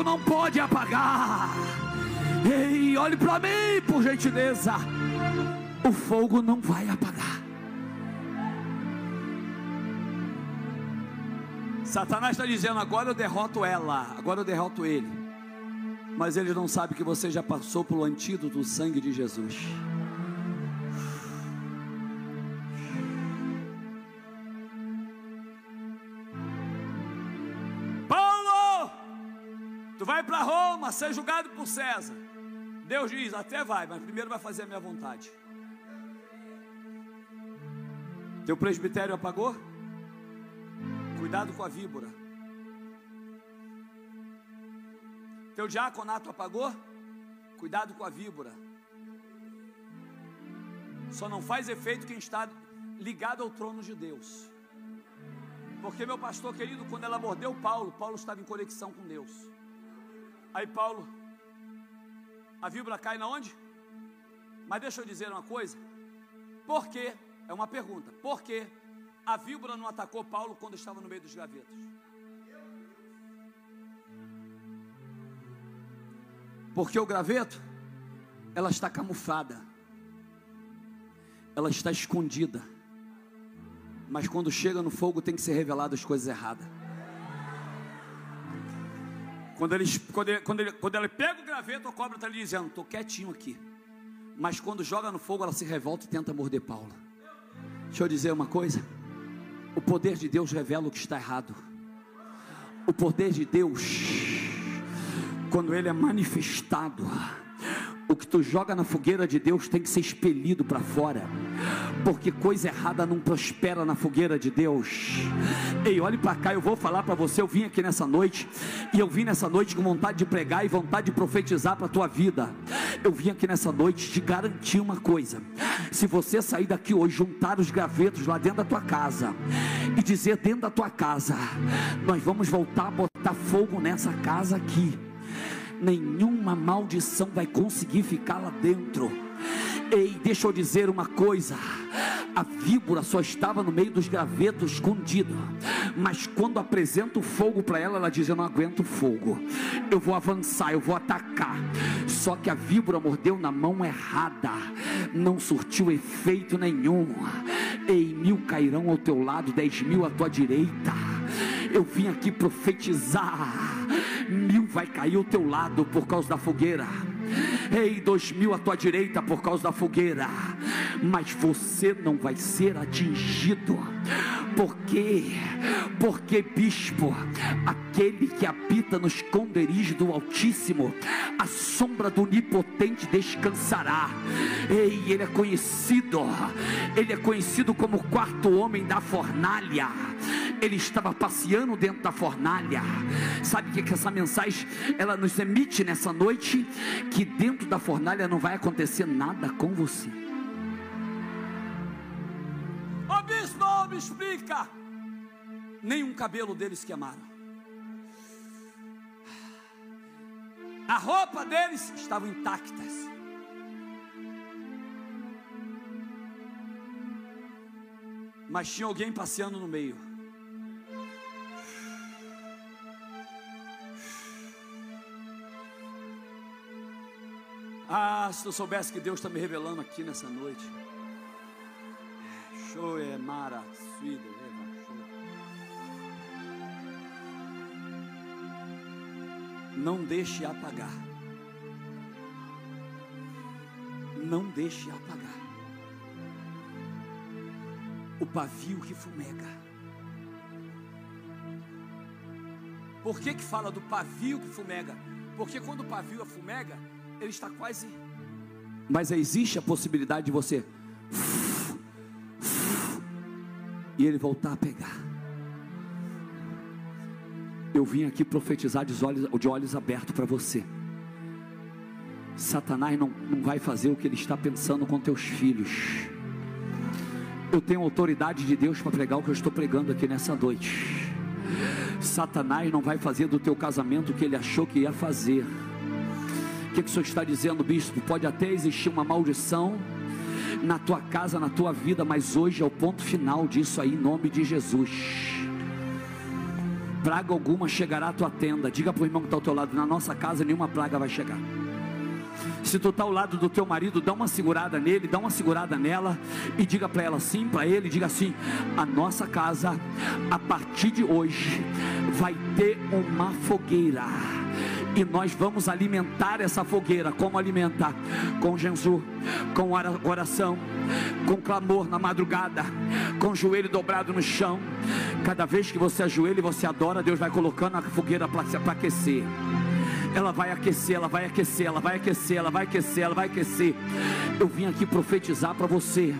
Fogo não pode apagar. Ei, olhe para mim, por gentileza. O fogo não vai apagar. Satanás está dizendo: agora eu derroto ela, agora eu derroto ele. Mas ele não sabe que você já passou pelo antídoto do sangue de Jesus. Roma ser julgado por César. Deus diz: até vai, mas primeiro vai fazer a minha vontade. Teu presbitério apagou? Cuidado com a víbora. Teu diaconato apagou? Cuidado com a víbora. Só não faz efeito quem está ligado ao trono de Deus. Porque meu pastor querido, quando ela mordeu Paulo, Paulo estava em conexão com Deus. Aí Paulo, a víbora cai na onde? Mas deixa eu dizer uma coisa. Por que? É uma pergunta. Por que a víbora não atacou Paulo quando estava no meio dos gavetos? Porque o graveto, ela está camuflada, ela está escondida, mas quando chega no fogo tem que ser revelado as coisas erradas. Quando quando, ele, quando, ele, quando ele pega o graveto, a cobra está lhe dizendo: Estou quietinho aqui. Mas quando joga no fogo, ela se revolta e tenta morder Paulo. Deixa eu dizer uma coisa: o poder de Deus revela o que está errado. O poder de Deus, quando ele é manifestado, o que tu joga na fogueira de Deus tem que ser expelido para fora. porque coisa errada não prospera na fogueira de Deus. Ei, olhe para cá, eu vou falar para você. Eu vim aqui nessa noite e eu vim nessa noite com vontade de pregar e vontade de profetizar para a tua vida. Eu vim aqui nessa noite te garantir uma coisa: se você sair daqui hoje, juntar os gravetos lá dentro da tua casa e dizer dentro da tua casa, nós vamos voltar a botar fogo nessa casa aqui. Nenhuma maldição vai conseguir ficar lá dentro Ei, deixa eu dizer uma coisa: a víbora só estava no meio dos gravetos escondido, mas quando apresenta o fogo para ela, ela diz: Eu não aguento fogo, eu vou avançar, eu vou atacar. Só que a víbora mordeu na mão errada, não surtiu efeito nenhum. Ei, mil cairão ao teu lado, dez mil à tua direita. Eu vim aqui profetizar: mil vai cair ao teu lado por causa da fogueira Ei, dois mil à tua direita por causa da fogueira, mas você não vai ser atingido. Por quê? Porque, bispo, aquele que habita no esconderijo do Altíssimo, a sombra do Onipotente descansará. Ei, ele é conhecido, ele é conhecido como o quarto homem da fornalha. Ele estava passeando dentro da fornalha. Sabe o que, que essa mensagem ela nos emite nessa noite? Que dentro da fornalha não vai acontecer nada com você. Ô bispo, me explica. Nenhum cabelo deles queimaram. A roupa deles estava intactas. Mas tinha alguém passeando no meio. Ah, se tu soubesse que Deus está me revelando aqui nessa noite. Shoe Mara Suida, Não deixe apagar. Não deixe apagar. O pavio que fumega. Por que que fala do pavio que fumega? Porque quando o pavio fumega, ele está quase. Mas existe a possibilidade de você. E ele voltar a pegar. Eu vim aqui profetizar de olhos, de olhos abertos para você. Satanás não, não vai fazer o que ele está pensando com teus filhos. Eu tenho autoridade de Deus para pregar o que eu estou pregando aqui nessa noite. Satanás não vai fazer do teu casamento o que ele achou que ia fazer. O que, que o senhor está dizendo, bispo? Pode até existir uma maldição na tua casa, na tua vida, mas hoje é o ponto final disso aí, em nome de Jesus. Praga alguma chegará à tua tenda. Diga para o irmão que está ao teu lado: na nossa casa nenhuma praga vai chegar. Se tu está ao lado do teu marido, dá uma segurada nele, dá uma segurada nela e diga para ela assim, para ele, diga assim: a nossa casa, a partir de hoje, vai ter uma fogueira e nós vamos alimentar essa fogueira. Como alimentar? Com Jesus, com oração, com clamor na madrugada, com o joelho dobrado no chão. Cada vez que você ajoelha e você adora, Deus vai colocando a fogueira para aquecer ela vai aquecer, ela vai aquecer, ela vai aquecer, ela vai aquecer, ela vai aquecer. Eu vim aqui profetizar para você.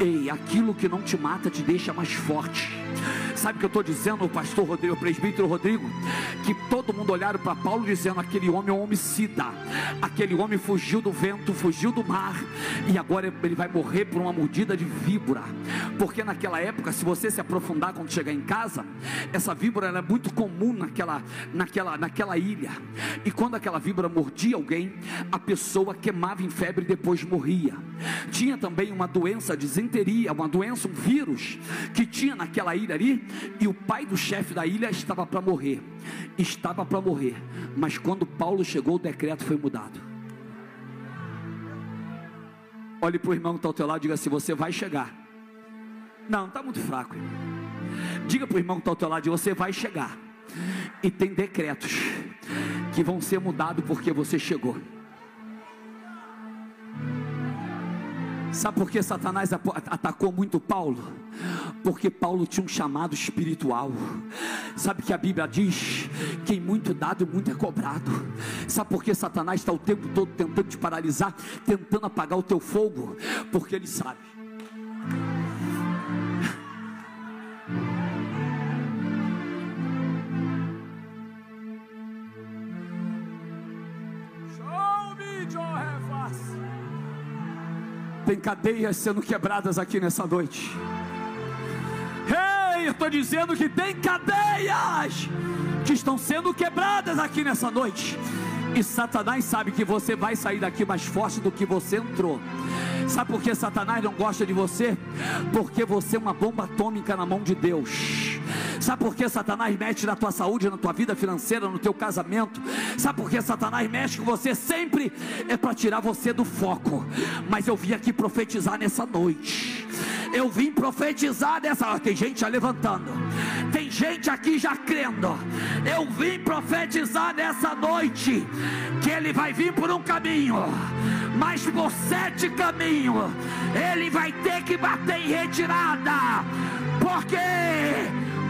Ei, aquilo que não te mata te deixa mais forte. Sabe o que eu estou dizendo, o pastor Rodrigo, o presbítero Rodrigo? Que todo mundo olharam para Paulo dizendo: aquele homem é um homicida, aquele homem fugiu do vento, fugiu do mar, e agora ele vai morrer por uma mordida de víbora. Porque naquela época, se você se aprofundar quando chegar em casa, essa víbora é muito comum naquela, naquela, naquela ilha. E quando aquela víbora mordia alguém, a pessoa queimava em febre e depois morria. Tinha também uma doença, disenteria, uma doença, um vírus, que tinha naquela ilha ali, e o pai do chefe da ilha estava para morrer. Estava para morrer. Mas quando Paulo chegou, o decreto foi mudado. Olhe para o irmão que está ao teu lado e diga assim: você vai chegar. Não, está muito fraco. Irmão. Diga para o irmão que está ao teu lado: você vai chegar. E tem decretos que vão ser mudados porque você chegou. Sabe por que Satanás atacou muito Paulo? Porque Paulo tinha um chamado espiritual. Sabe que a Bíblia diz: quem muito dado, muito é cobrado. Sabe por que Satanás está o tempo todo tentando te paralisar, tentando apagar o teu fogo? Porque ele sabe Tem cadeias sendo quebradas aqui nessa noite. Eu estou dizendo que tem cadeias que estão sendo quebradas aqui nessa noite. E Satanás sabe que você vai sair daqui mais forte do que você entrou. Sabe por que Satanás não gosta de você? Porque você é uma bomba atômica na mão de Deus. Sabe por que Satanás mexe na tua saúde, na tua vida financeira, no teu casamento? Sabe por que Satanás mexe com você sempre? É para tirar você do foco. Mas eu vim aqui profetizar nessa noite. Eu vim profetizar nessa. Tem gente já levantando. Tem gente aqui já crendo. Eu vim profetizar nessa noite que ele vai vir por um caminho, mas por sete caminhos ele vai ter que bater em retirada. Porque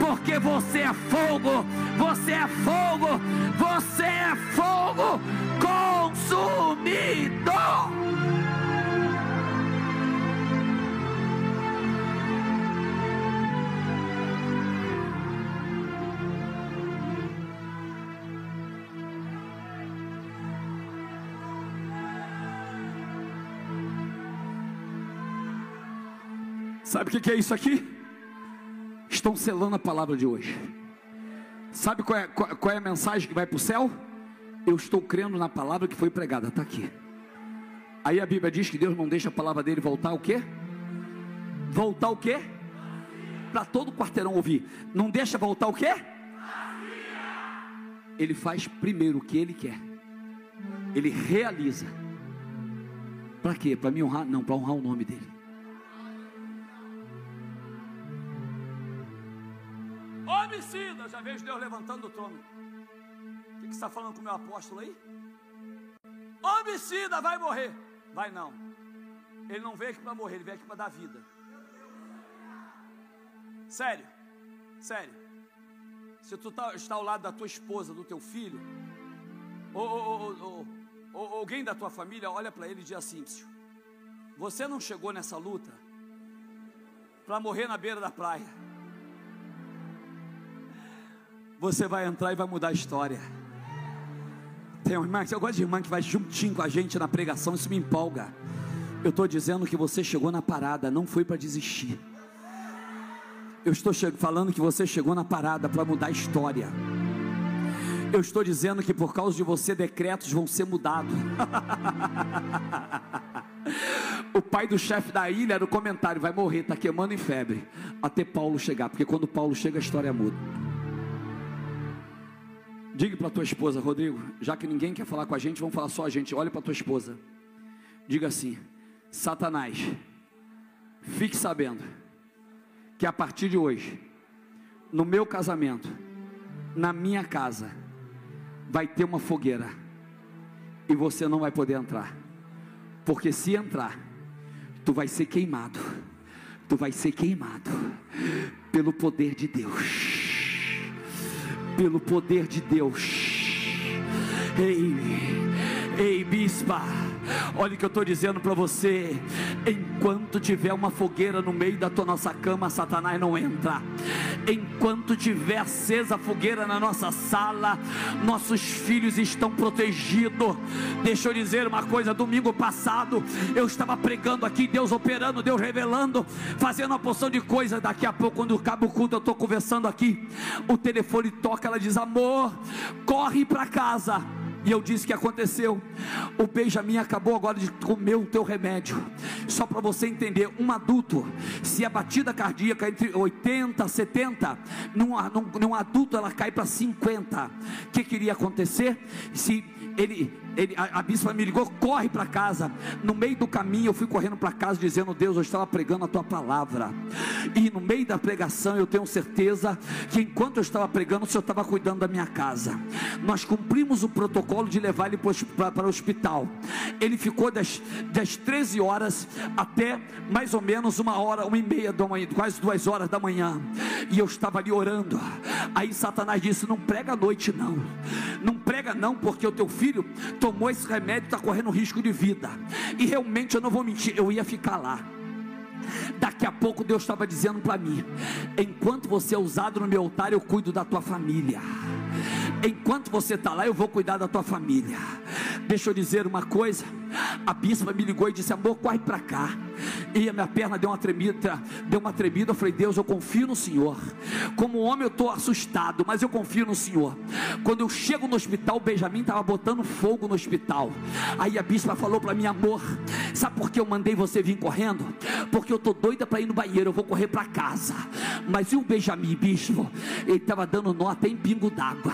porque você é fogo, você é fogo, você é fogo consumido. Sabe o que é isso aqui? estão selando a palavra de hoje. Sabe qual é, qual, qual é a mensagem que vai para o céu? Eu estou crendo na palavra que foi pregada, está aqui. Aí a Bíblia diz que Deus não deixa a palavra dele voltar o quê? Voltar o quê? Para todo quarteirão ouvir. Não deixa voltar o quê? Ele faz primeiro o que ele quer. Ele realiza. Para quê? Para me honrar? Não, para honrar o nome dele. Homicida, já vejo Deus levantando o trono. O que, você está falando com o meu apóstolo aí? Homicida vai morrer. Vai não. Ele não veio aqui para morrer, ele veio aqui para dar vida. Sério, sério. Se tu tá, está ao lado da tua esposa, do teu filho, ou, ou, ou, ou alguém da tua família, olha para ele e diz assim: Você não chegou nessa luta para morrer na beira da praia você vai entrar e vai mudar a história. Tem uma irmã, eu gosto de irmã que vai juntinho com a gente na pregação, isso me empolga. Eu estou dizendo que você chegou na parada, não foi para desistir. Eu estou falando que você chegou na parada para mudar a história. Eu estou dizendo que por causa de você decretos vão ser mudados. o pai do chefe da ilha no comentário vai morrer, está queimando em febre até Paulo chegar, porque quando Paulo chega a história muda. Diga para tua esposa, Rodrigo, já que ninguém quer falar com a gente, vamos falar só a gente. Olha para tua esposa. Diga assim: Satanás, fique sabendo que a partir de hoje, no meu casamento, na minha casa, vai ter uma fogueira e você não vai poder entrar, porque se entrar, tu vai ser queimado, tu vai ser queimado pelo poder de Deus pelo poder de Deus. Ei, ei, bispa, olha o que eu estou dizendo para você. Enquanto tiver uma fogueira no meio da tua nossa cama, Satanás não entra. Enquanto tiver acesa a fogueira na nossa sala, nossos filhos estão protegidos. Deixa eu dizer uma coisa: domingo passado eu estava pregando aqui, Deus operando, Deus revelando, fazendo uma porção de coisas. Daqui a pouco, quando acaba o culto, eu estou conversando aqui. O telefone toca, ela diz: Amor, corre para casa e eu disse que aconteceu. O Benjamin acabou agora de comer o teu remédio. Só para você entender, um adulto, se a batida cardíaca entre 80 e 70, num, num, num adulto ela cai para 50. O que queria acontecer? Se ele, ele, a, a bispa me ligou, corre para casa. No meio do caminho eu fui correndo para casa dizendo: Deus, eu estava pregando a tua palavra. E no meio da pregação eu tenho certeza que enquanto eu estava pregando, o Senhor estava cuidando da minha casa. Nós cumprimos o protocolo de levar ele para o hospital. Ele ficou das, das 13 horas até mais ou menos uma hora, uma e meia da manhã, quase duas horas da manhã. E eu estava ali orando. Aí Satanás disse: Não prega à noite, não. Não prega, não, porque o teu filho filho tomou esse remédio, está correndo risco de vida. E realmente eu não vou mentir, eu ia ficar lá. Daqui a pouco Deus estava dizendo para mim: enquanto você é usado no meu altar, eu cuido da tua família. Enquanto você está lá, eu vou cuidar da tua família. Deixa eu dizer uma coisa. A bispa me ligou e disse: Amor, corre para cá. E a minha perna deu uma tremida, deu uma tremida. Eu falei: Deus, eu confio no Senhor. Como homem, eu estou assustado, mas eu confio no Senhor. Quando eu chego no hospital, o Benjamin estava botando fogo no hospital. Aí a bispa falou para mim: Amor, sabe por que eu mandei você vir correndo? Porque eu estou doida para ir no banheiro. Eu vou correr para casa. Mas e o Benjamin, bispo? Ele estava dando nó até em pingo d'água.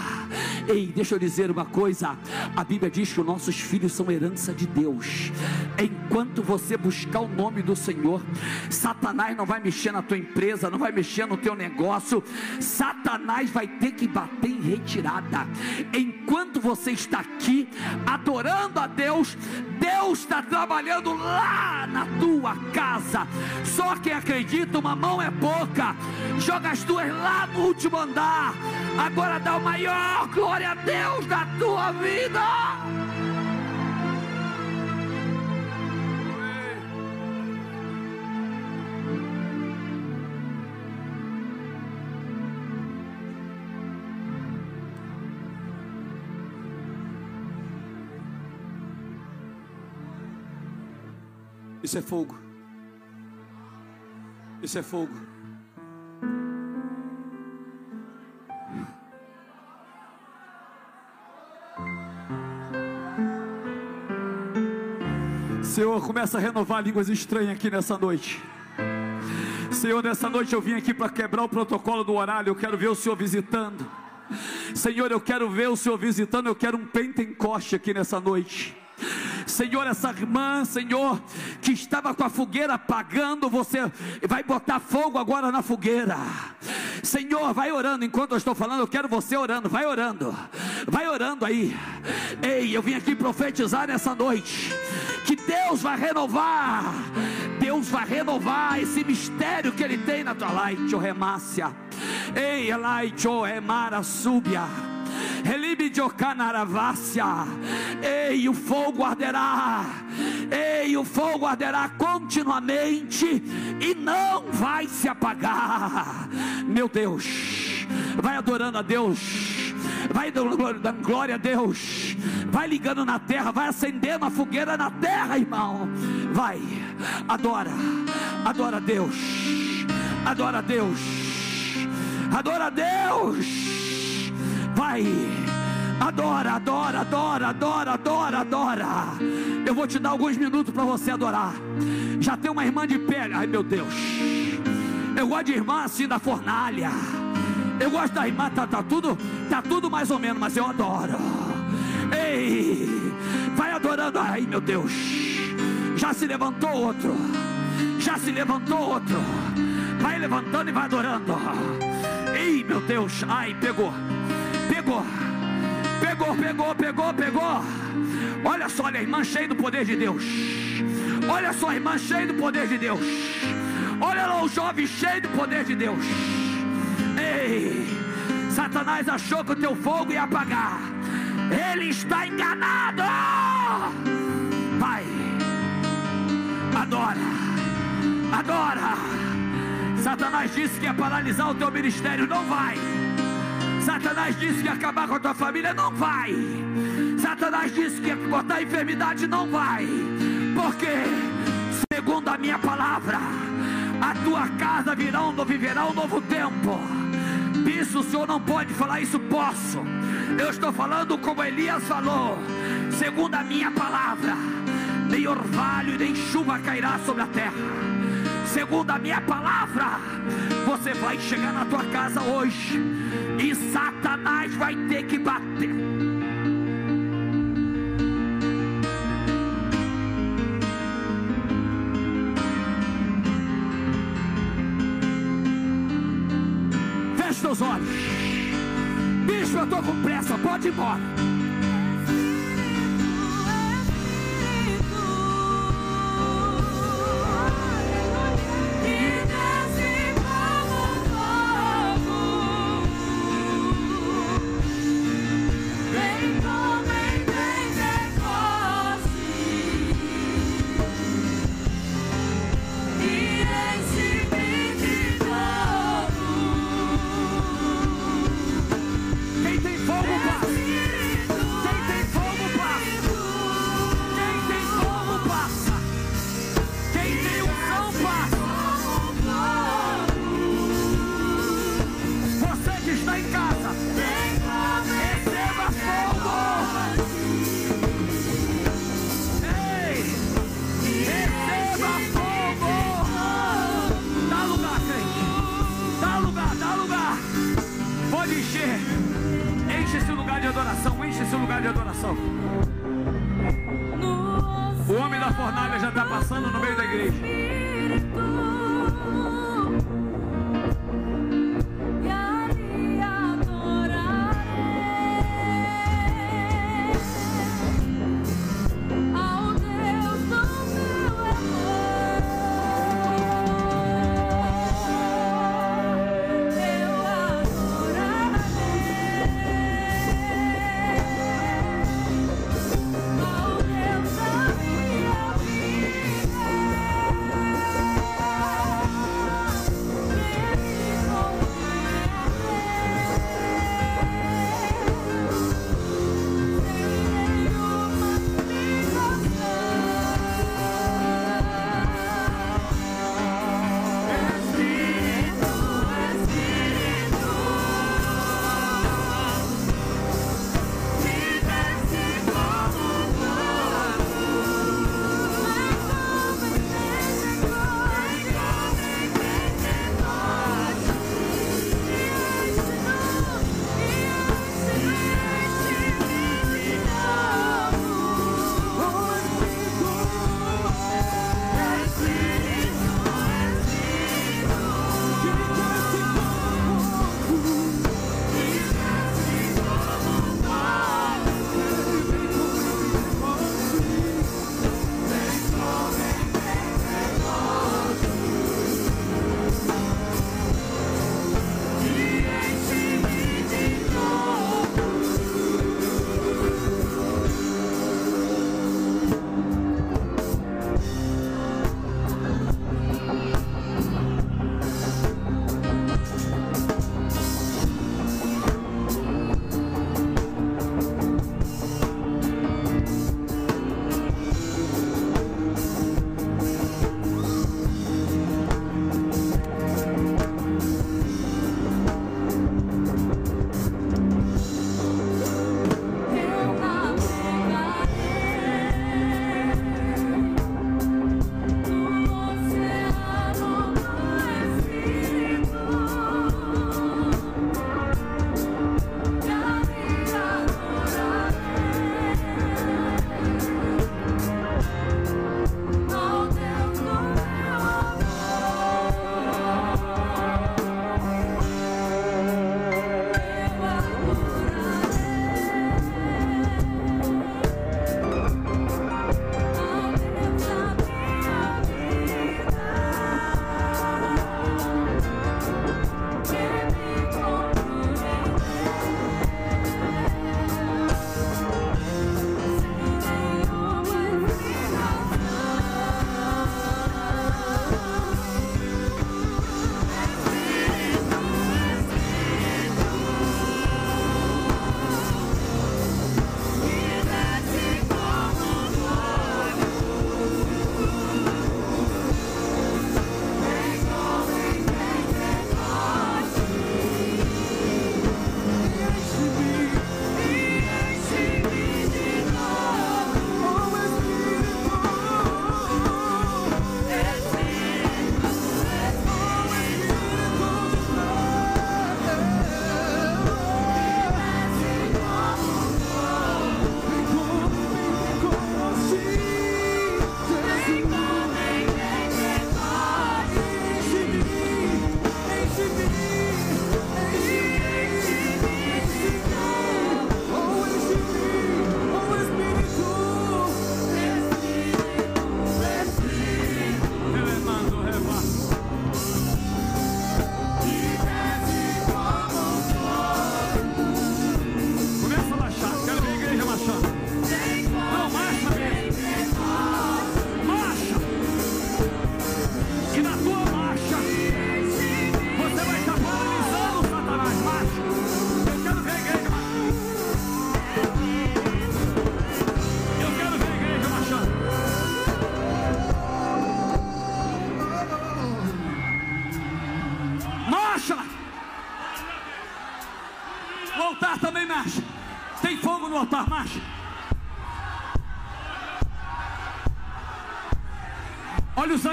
Ei, deixa eu dizer uma coisa: a Bíblia diz que os nossos filhos são herança de Deus. Enquanto você buscar o nome do Senhor, Satanás não vai mexer na tua empresa, não vai mexer no teu negócio. Satanás vai ter que bater em retirada. Enquanto você está aqui adorando a Deus, Deus está trabalhando lá na tua casa. Só quem acredita, uma mão é pouca. Joga as duas lá no último andar. Agora dá o maior glória a Deus da tua vida. Isso é fogo. Isso é fogo. Senhor, começa a renovar línguas estranhas aqui nessa noite. Senhor, nessa noite eu vim aqui para quebrar o protocolo do horário. Eu quero ver o Senhor visitando. Senhor, eu quero ver o Senhor visitando. Eu quero um pentecoste aqui nessa noite. Senhor, essa irmã, Senhor, que estava com a fogueira apagando, você vai botar fogo agora na fogueira. Senhor, vai orando enquanto eu estou falando, eu quero você orando, vai orando, vai orando aí. Ei, eu vim aqui profetizar nessa noite que Deus vai renovar, Deus vai renovar esse mistério que Ele tem na tua light, oh remácia. Ei, light, remara súbia. Ei, o fogo arderá. Ei, o fogo arderá continuamente e não vai se apagar. Meu Deus, vai adorando a Deus. Vai dando glória a Deus. Vai ligando na terra, vai acendendo a fogueira na terra, irmão. Vai, adora, adora a Deus, adora a Deus, adora a Deus. Vai. Adora, adora, adora, adora, adora, adora. Eu vou te dar alguns minutos para você adorar. Já tem uma irmã de pé. Ai meu Deus. Eu gosto de irmã assim da fornalha. Eu gosto da irmã, tá, tá tudo, tá tudo mais ou menos, mas eu adoro. Ei, vai adorando. Ai meu Deus. Já se levantou outro. Já se levantou outro. Vai levantando e vai adorando. Ei, meu Deus. Ai, pegou pegou, pegou, pegou, pegou, pegou. Olha só, olha irmã cheia do poder de Deus. Olha só, irmã cheia do poder de Deus. Olha lá o jovem cheio do poder de Deus. Ei, Satanás achou que o teu fogo ia apagar. Ele está enganado. Vai, adora, adora. Satanás disse que ia paralisar o teu ministério. Não vai. Satanás disse que ia acabar com a tua família, não vai. Satanás disse que ia botar a enfermidade, não vai. Porque, segundo a minha palavra, a tua casa virá um, viverá um novo tempo. Isso o Senhor não pode falar, isso posso. Eu estou falando como Elias falou, segundo a minha palavra, nem orvalho e nem chuva cairá sobre a terra segundo a minha palavra, você vai chegar na tua casa hoje e Satanás vai ter que bater. Feche os olhos. Bicho, eu estou com pressa, pode ir embora.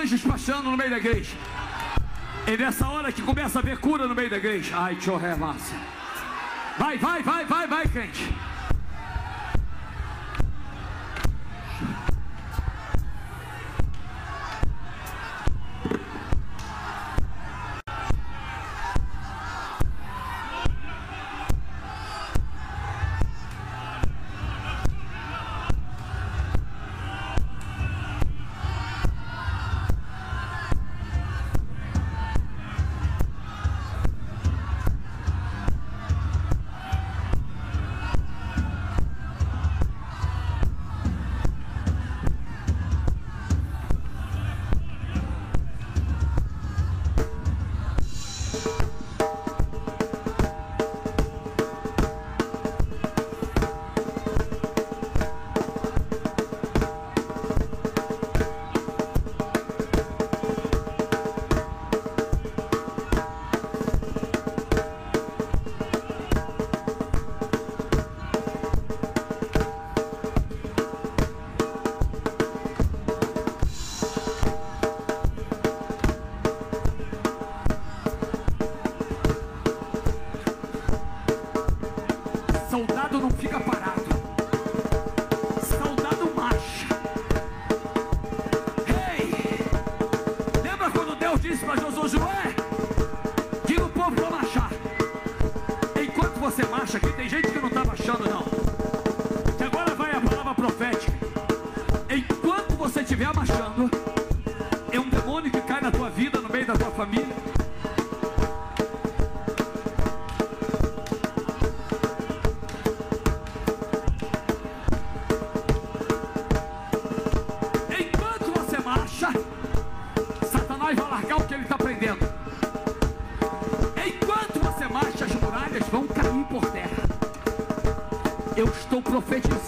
Anjos passando no meio da igreja. É nessa hora que começa a ver cura no meio da igreja. Ai, tchorré, massa. Vai, vai, vai, vai, vai, crente.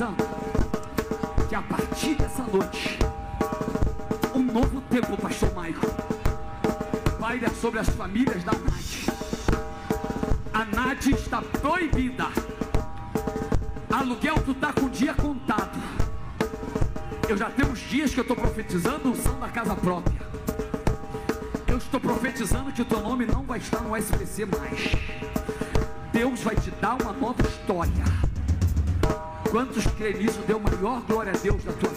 Profetizando que a partir dessa noite, um novo tempo, Pastor Maico, paira sobre as famílias da NAD. A NAD está proibida. Aluguel, tu está com o dia contado. Eu já tenho uns dias que eu estou profetizando unção da casa própria. Eu estou profetizando que o teu nome não vai estar no SPC mais. Deus vai te dar uma nova história. Quantos creem nisso? Deu maior glória a Deus na tua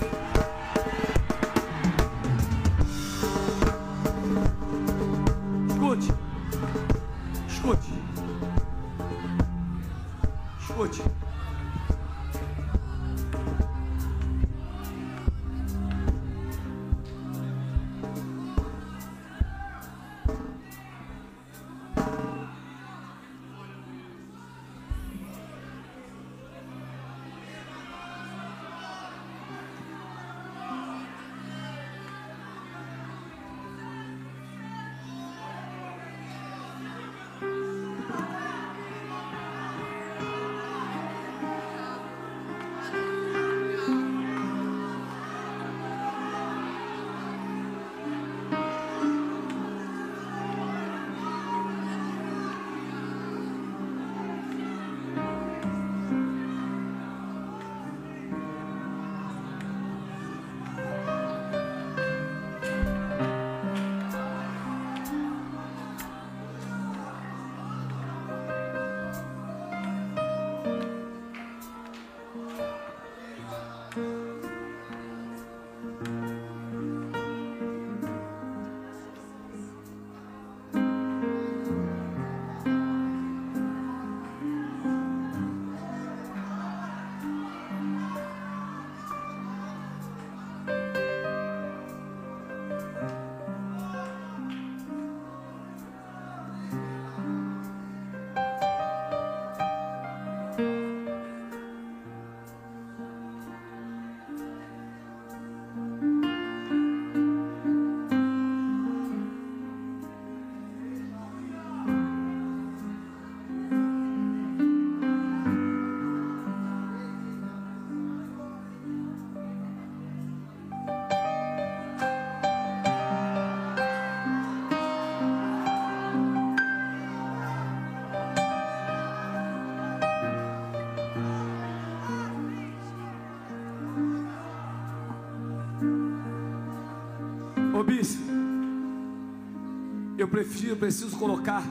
eu prefiro, preciso colocar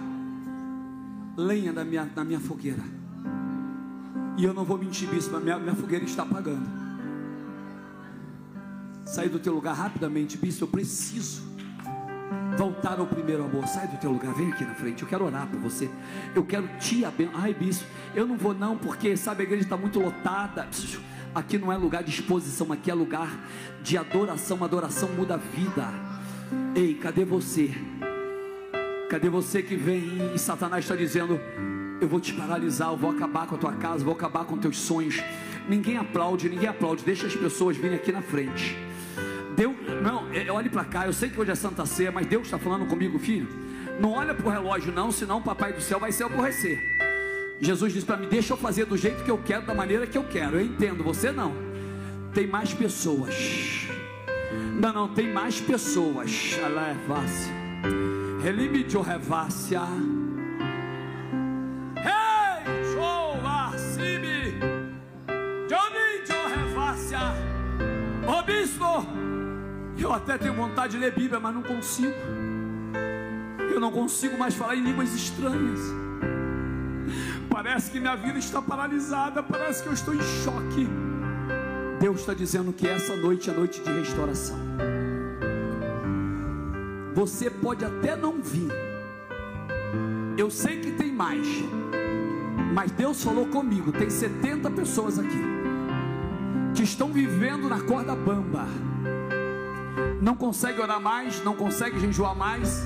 lenha na minha, na minha fogueira. E eu não vou mentir, bispo, minha, minha fogueira está apagando. Sai do teu lugar rapidamente, bispo, eu preciso voltar ao primeiro amor. Sai do teu lugar, vem aqui na frente. Eu quero orar por você. Eu quero te abençoar. Ai, bispo, eu não vou não, porque sabe a igreja está muito lotada. Aqui não é lugar de exposição, aqui é lugar de adoração. Adoração muda a vida. Ei, cadê você? Cadê você que vem e Satanás está dizendo: Eu vou te paralisar, eu vou acabar com a tua casa, vou acabar com teus sonhos. Ninguém aplaude, ninguém aplaude. Deixa as pessoas virem aqui na frente. Deus, não, é, olhe para cá. Eu sei que hoje é Santa Ceia, mas Deus está falando comigo, filho. Não olha para o relógio, não, senão o Papai do céu vai se aborrecer. Jesus disse para mim: Deixa eu fazer do jeito que eu quero, da maneira que eu quero. Eu entendo, você não. Tem mais pessoas. Não, não, tem mais pessoas. Aleva-se. Relimidio revácia. Ei, Joacibe. Johnny revácia. Ô bispo, eu até tenho vontade de ler Bíblia, mas não consigo. Eu não consigo mais falar em línguas estranhas. Parece que minha vida está paralisada, parece que eu estou em choque. Deus está dizendo que essa noite é noite de restauração. Você pode até não vir. Eu sei que tem mais. Mas Deus falou comigo, tem 70 pessoas aqui que estão vivendo na corda bamba. Não consegue orar mais, não consegue jejuar mais.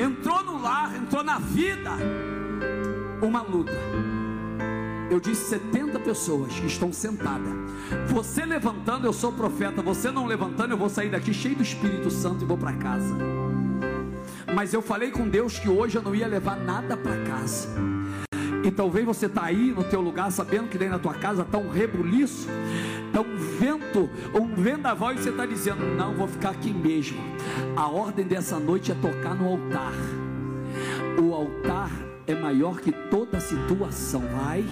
Entrou no lar, entrou na vida uma luta. Eu disse 70 pessoas que estão sentadas. Você levantando, eu sou profeta. Você não levantando, eu vou sair daqui cheio do Espírito Santo e vou para casa. Mas eu falei com Deus que hoje eu não ia levar nada para casa. E talvez você está aí no teu lugar, sabendo que dentro da tua casa está um rebuliço, está um vento, um vendaval, e você está dizendo: Não, vou ficar aqui mesmo. A ordem dessa noite é tocar no altar. O altar é maior que toda situação. Vai,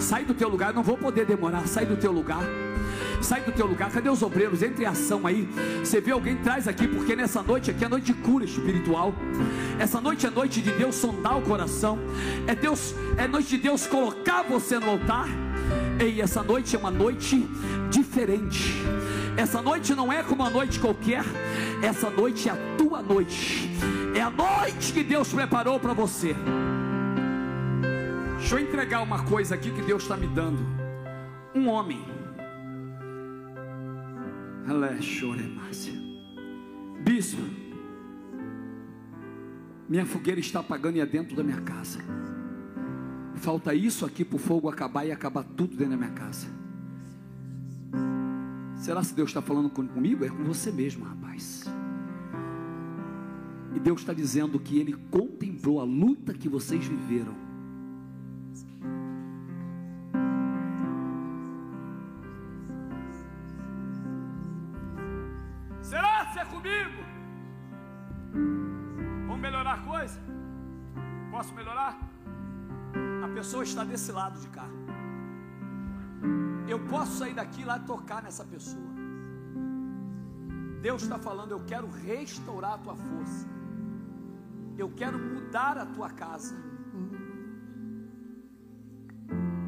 sai do teu lugar, não vou poder demorar. Sai do teu lugar, sai do teu lugar. Cadê os obreiros? Entre em ação aí. Você vê alguém traz aqui, porque nessa noite aqui é noite de cura espiritual. Essa noite é noite de Deus sondar o coração. É Deus, é noite de Deus colocar você no altar. Ei, essa noite é uma noite diferente. Essa noite não é como uma noite qualquer. Essa noite é a tua noite. É a noite que Deus preparou para você. Deixa eu entregar uma coisa aqui que Deus está me dando. Um homem. Bispo, minha fogueira está apagando e é dentro da minha casa. Falta isso aqui para o fogo acabar e acabar tudo dentro da minha casa. Será se Deus está falando comigo? É com você mesmo, rapaz. E Deus está dizendo que Ele contemplou a luta que vocês viveram. Será que é comigo? Vamos melhorar a coisa? Posso melhorar? A pessoa está desse lado de cá. Eu posso sair daqui lá e tocar nessa pessoa. Deus está falando, eu quero restaurar a tua força. Eu quero mudar a tua casa.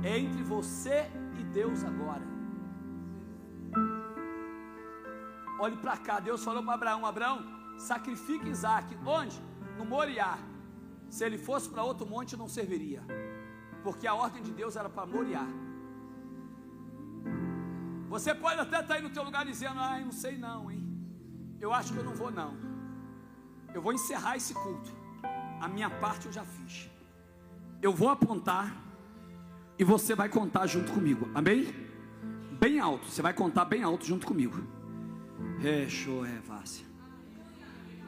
É entre você e Deus agora. Olhe para cá, Deus falou para Abraão: Abraão, sacrifique Isaac. Onde? No Moriá. Se ele fosse para outro monte, não serviria, porque a ordem de Deus era para Moriá. Você pode até estar aí no teu lugar dizendo: Ai, não sei não, hein? Eu acho que eu não vou não. Eu vou encerrar esse culto. A minha parte eu já fiz. Eu vou apontar e você vai contar junto comigo. Amém? Bem alto. Você vai contar bem alto junto comigo. É, é.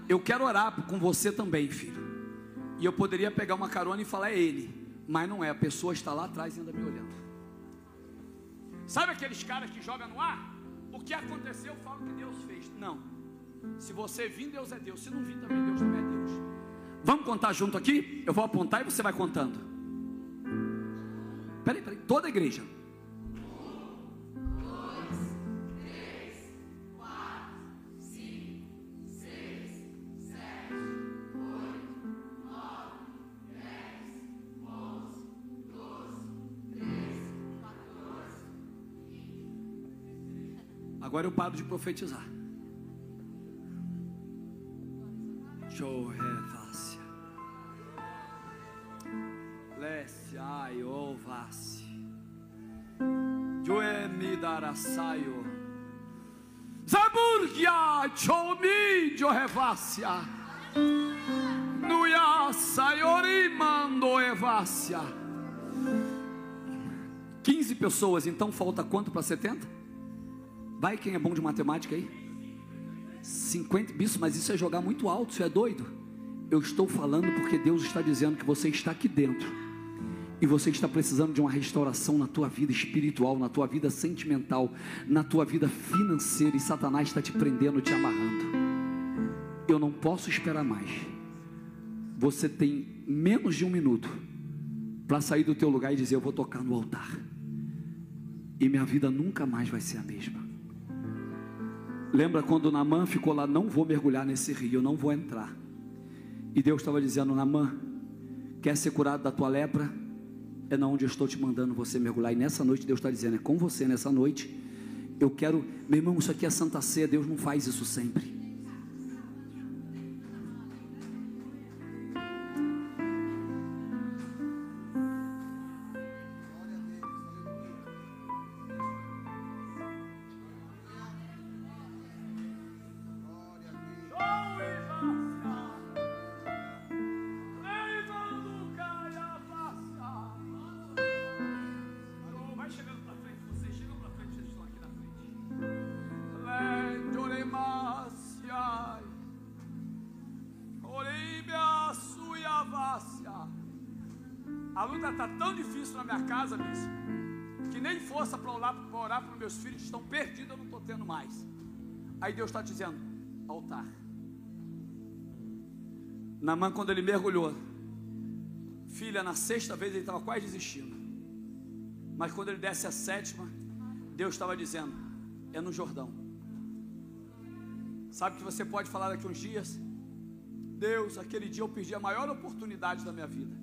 Eu quero orar com você também, filho. E eu poderia pegar uma carona e falar é ele, mas não é. A pessoa está lá atrás ainda me olhando. Sabe aqueles caras que jogam no ar? O que aconteceu, eu falo que Deus fez. Não. Se você vir, Deus é Deus. Se não vir também, Deus não é Deus. Vamos contar junto aqui? Eu vou apontar e você vai contando. Peraí, peraí. Toda a igreja. Agora eu paro de profetizar. Jorevácia. Lesse ai ovasse. Joemidarasaio. Zaburgia chomi jorevácia. Nuia saiori mando evácia. 15 pessoas, então falta quanto para 70? Vai quem é bom de matemática aí? 50, bicho, mas isso é jogar muito alto, isso é doido. Eu estou falando porque Deus está dizendo que você está aqui dentro. E você está precisando de uma restauração na tua vida espiritual, na tua vida sentimental, na tua vida financeira. E Satanás está te prendendo, te amarrando. Eu não posso esperar mais. Você tem menos de um minuto para sair do teu lugar e dizer: Eu vou tocar no altar. E minha vida nunca mais vai ser a mesma. Lembra quando Namã ficou lá, não vou mergulhar nesse rio, eu não vou entrar. E Deus estava dizendo, Namã, quer ser curado da tua lepra? É na onde eu estou te mandando você mergulhar. E nessa noite Deus está dizendo, é com você nessa noite. Eu quero, meu irmão, isso aqui é Santa Ceia, Deus não faz isso sempre. Aí Deus está dizendo: altar. Namã, quando ele mergulhou, filha, na sexta vez ele estava quase desistindo. Mas quando ele desce a sétima, Deus estava dizendo: é no Jordão. Sabe que você pode falar daqui uns dias? Deus, aquele dia eu perdi a maior oportunidade da minha vida.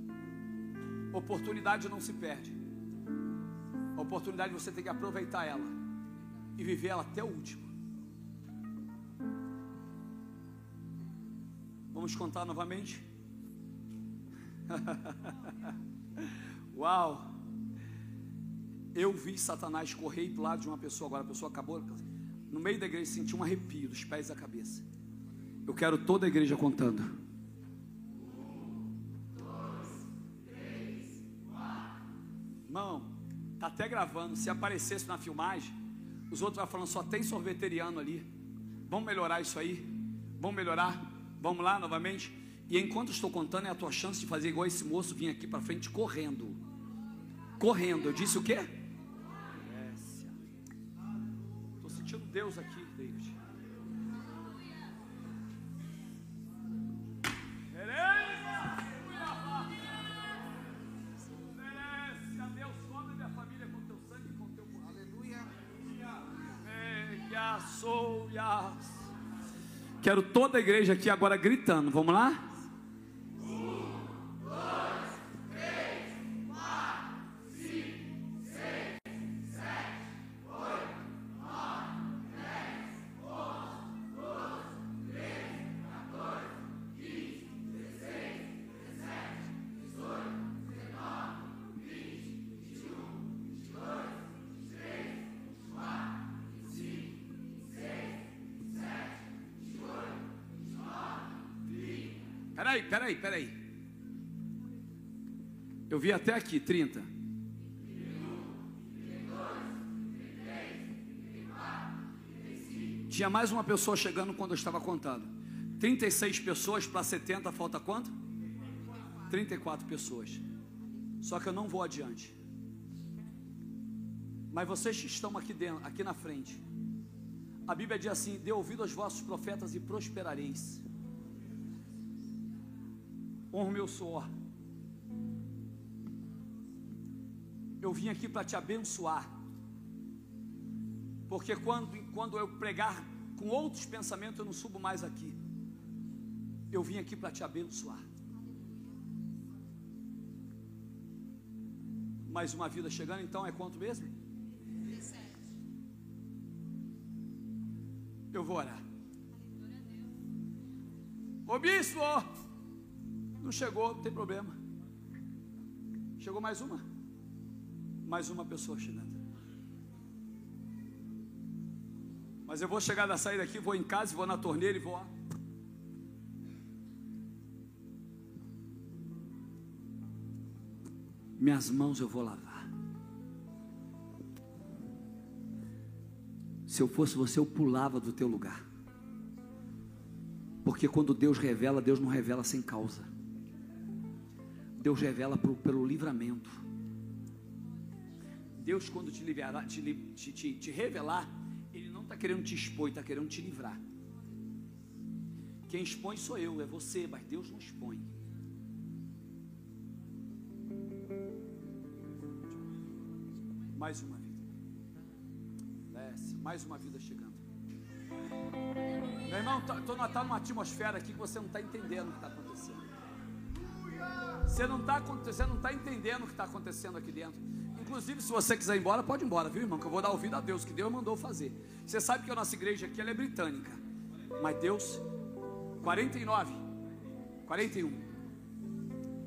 Oportunidade não se perde. A oportunidade você tem que aproveitar ela e viver ela até o último. Vamos contar novamente? Uau! Eu vi Satanás correr para o lado de uma pessoa, agora a pessoa acabou. No meio da igreja senti um arrepio dos pés à cabeça. Eu quero toda a igreja contando. Irmão, tá até gravando. Se aparecesse na filmagem, os outros vão falando, só tem sorveteriano ali. Vamos melhorar isso aí? Vamos melhorar? Vamos lá novamente? E enquanto estou contando, é a tua chance de fazer igual esse moço vir aqui para frente correndo. Correndo. Eu disse o quê? Estou sentindo Deus aqui, David. Quero toda a igreja aqui agora gritando. Vamos lá? Vi até aqui, 30. Tinha mais uma pessoa chegando quando eu estava contando. 36 pessoas para 70, falta quanto? 34 pessoas. Só que eu não vou adiante. Mas vocês estão aqui dentro, aqui na frente. A Bíblia diz assim: "Dê ouvido aos vossos profetas e prosperareis" honra o meu suor. Eu vim aqui para te abençoar. Porque quando, quando eu pregar com outros pensamentos, eu não subo mais aqui. Eu vim aqui para te abençoar. Mais uma vida chegando, então é quanto mesmo? Eu vou orar. Ô bispo! Não chegou, não tem problema. Chegou mais uma. Mais uma pessoa chegando. Mas eu vou chegar da saída aqui, vou em casa, vou na torneira e vou. Minhas mãos eu vou lavar. Se eu fosse você, eu pulava do teu lugar. Porque quando Deus revela, Deus não revela sem causa. Deus revela pelo livramento. Deus, quando te, liberar, te, te- te- te revelar, Ele não está querendo te expor, está querendo te livrar. Quem expõe sou eu, é você, mas Deus não expõe. Mais uma vida. Desce, mais uma vida chegando. Meu irmão, tá- tô, tá numa atmosfera aqui que você não está entendendo o que está acontecendo. Você não está tá entendendo o que está acontecendo aqui dentro. Inclusive, se você quiser ir embora, pode ir embora, viu, irmão? Que eu vou dar ouvido a Deus, que Deus mandou fazer. Você sabe que a nossa igreja aqui é britânica. Mas Deus, 49, 41,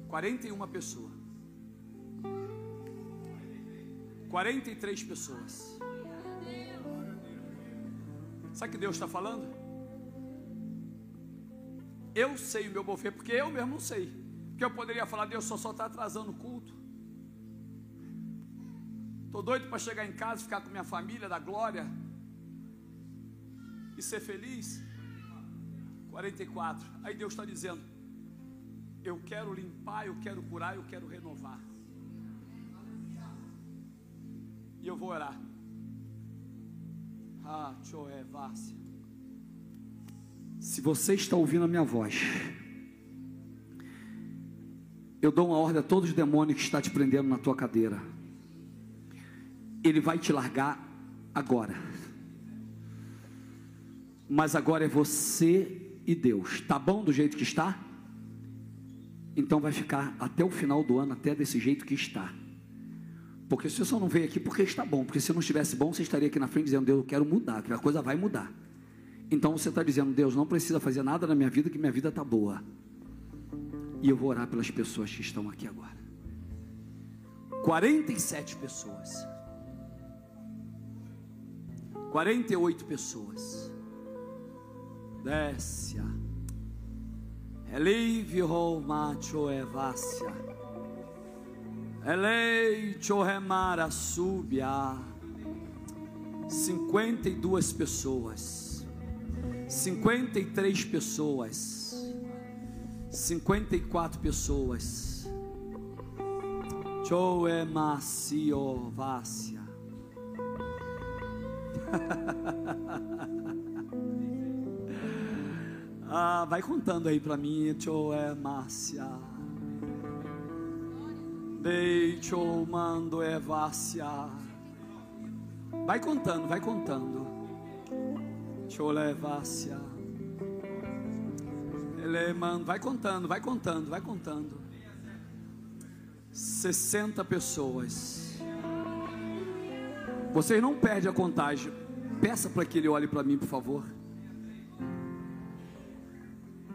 41 pessoas. 43 pessoas. Sabe o que Deus está falando? Eu sei o meu mover, porque eu mesmo não sei. Porque eu poderia falar, Deus só só está atrasando o culto. Estou doido para chegar em casa, ficar com minha família da glória e ser feliz. 44. Aí Deus está dizendo: Eu quero limpar, eu quero curar, eu quero renovar. E eu vou orar. Ah, Vácia. Se você está ouvindo a minha voz, eu dou uma ordem a todos os demônios que está te prendendo na tua cadeira. Ele vai te largar agora. Mas agora é você e Deus. Tá bom do jeito que está? Então vai ficar até o final do ano até desse jeito que está. Porque se você só não veio aqui porque está bom, porque se não estivesse bom, você estaria aqui na frente dizendo, Deus, eu quero mudar, que a coisa vai mudar. Então você está dizendo, Deus, não precisa fazer nada na minha vida, que minha vida está boa. E eu vou orar pelas pessoas que estão aqui agora. 47 pessoas. 48 pessoas. Desce. Elive ho macho evácia. Elei chorremara subia. 52 pessoas. 53 pessoas. 54 pessoas. Choemacio vácia. ah, vai contando aí para mim, Choemacia. Deixo mando evácia. Vai contando, vai contando. Cholevácia. Ele manda, vai contando, vai contando, vai contando. 60 pessoas. Vocês não perdem a contagem. Peça para que ele olhe para mim, por favor.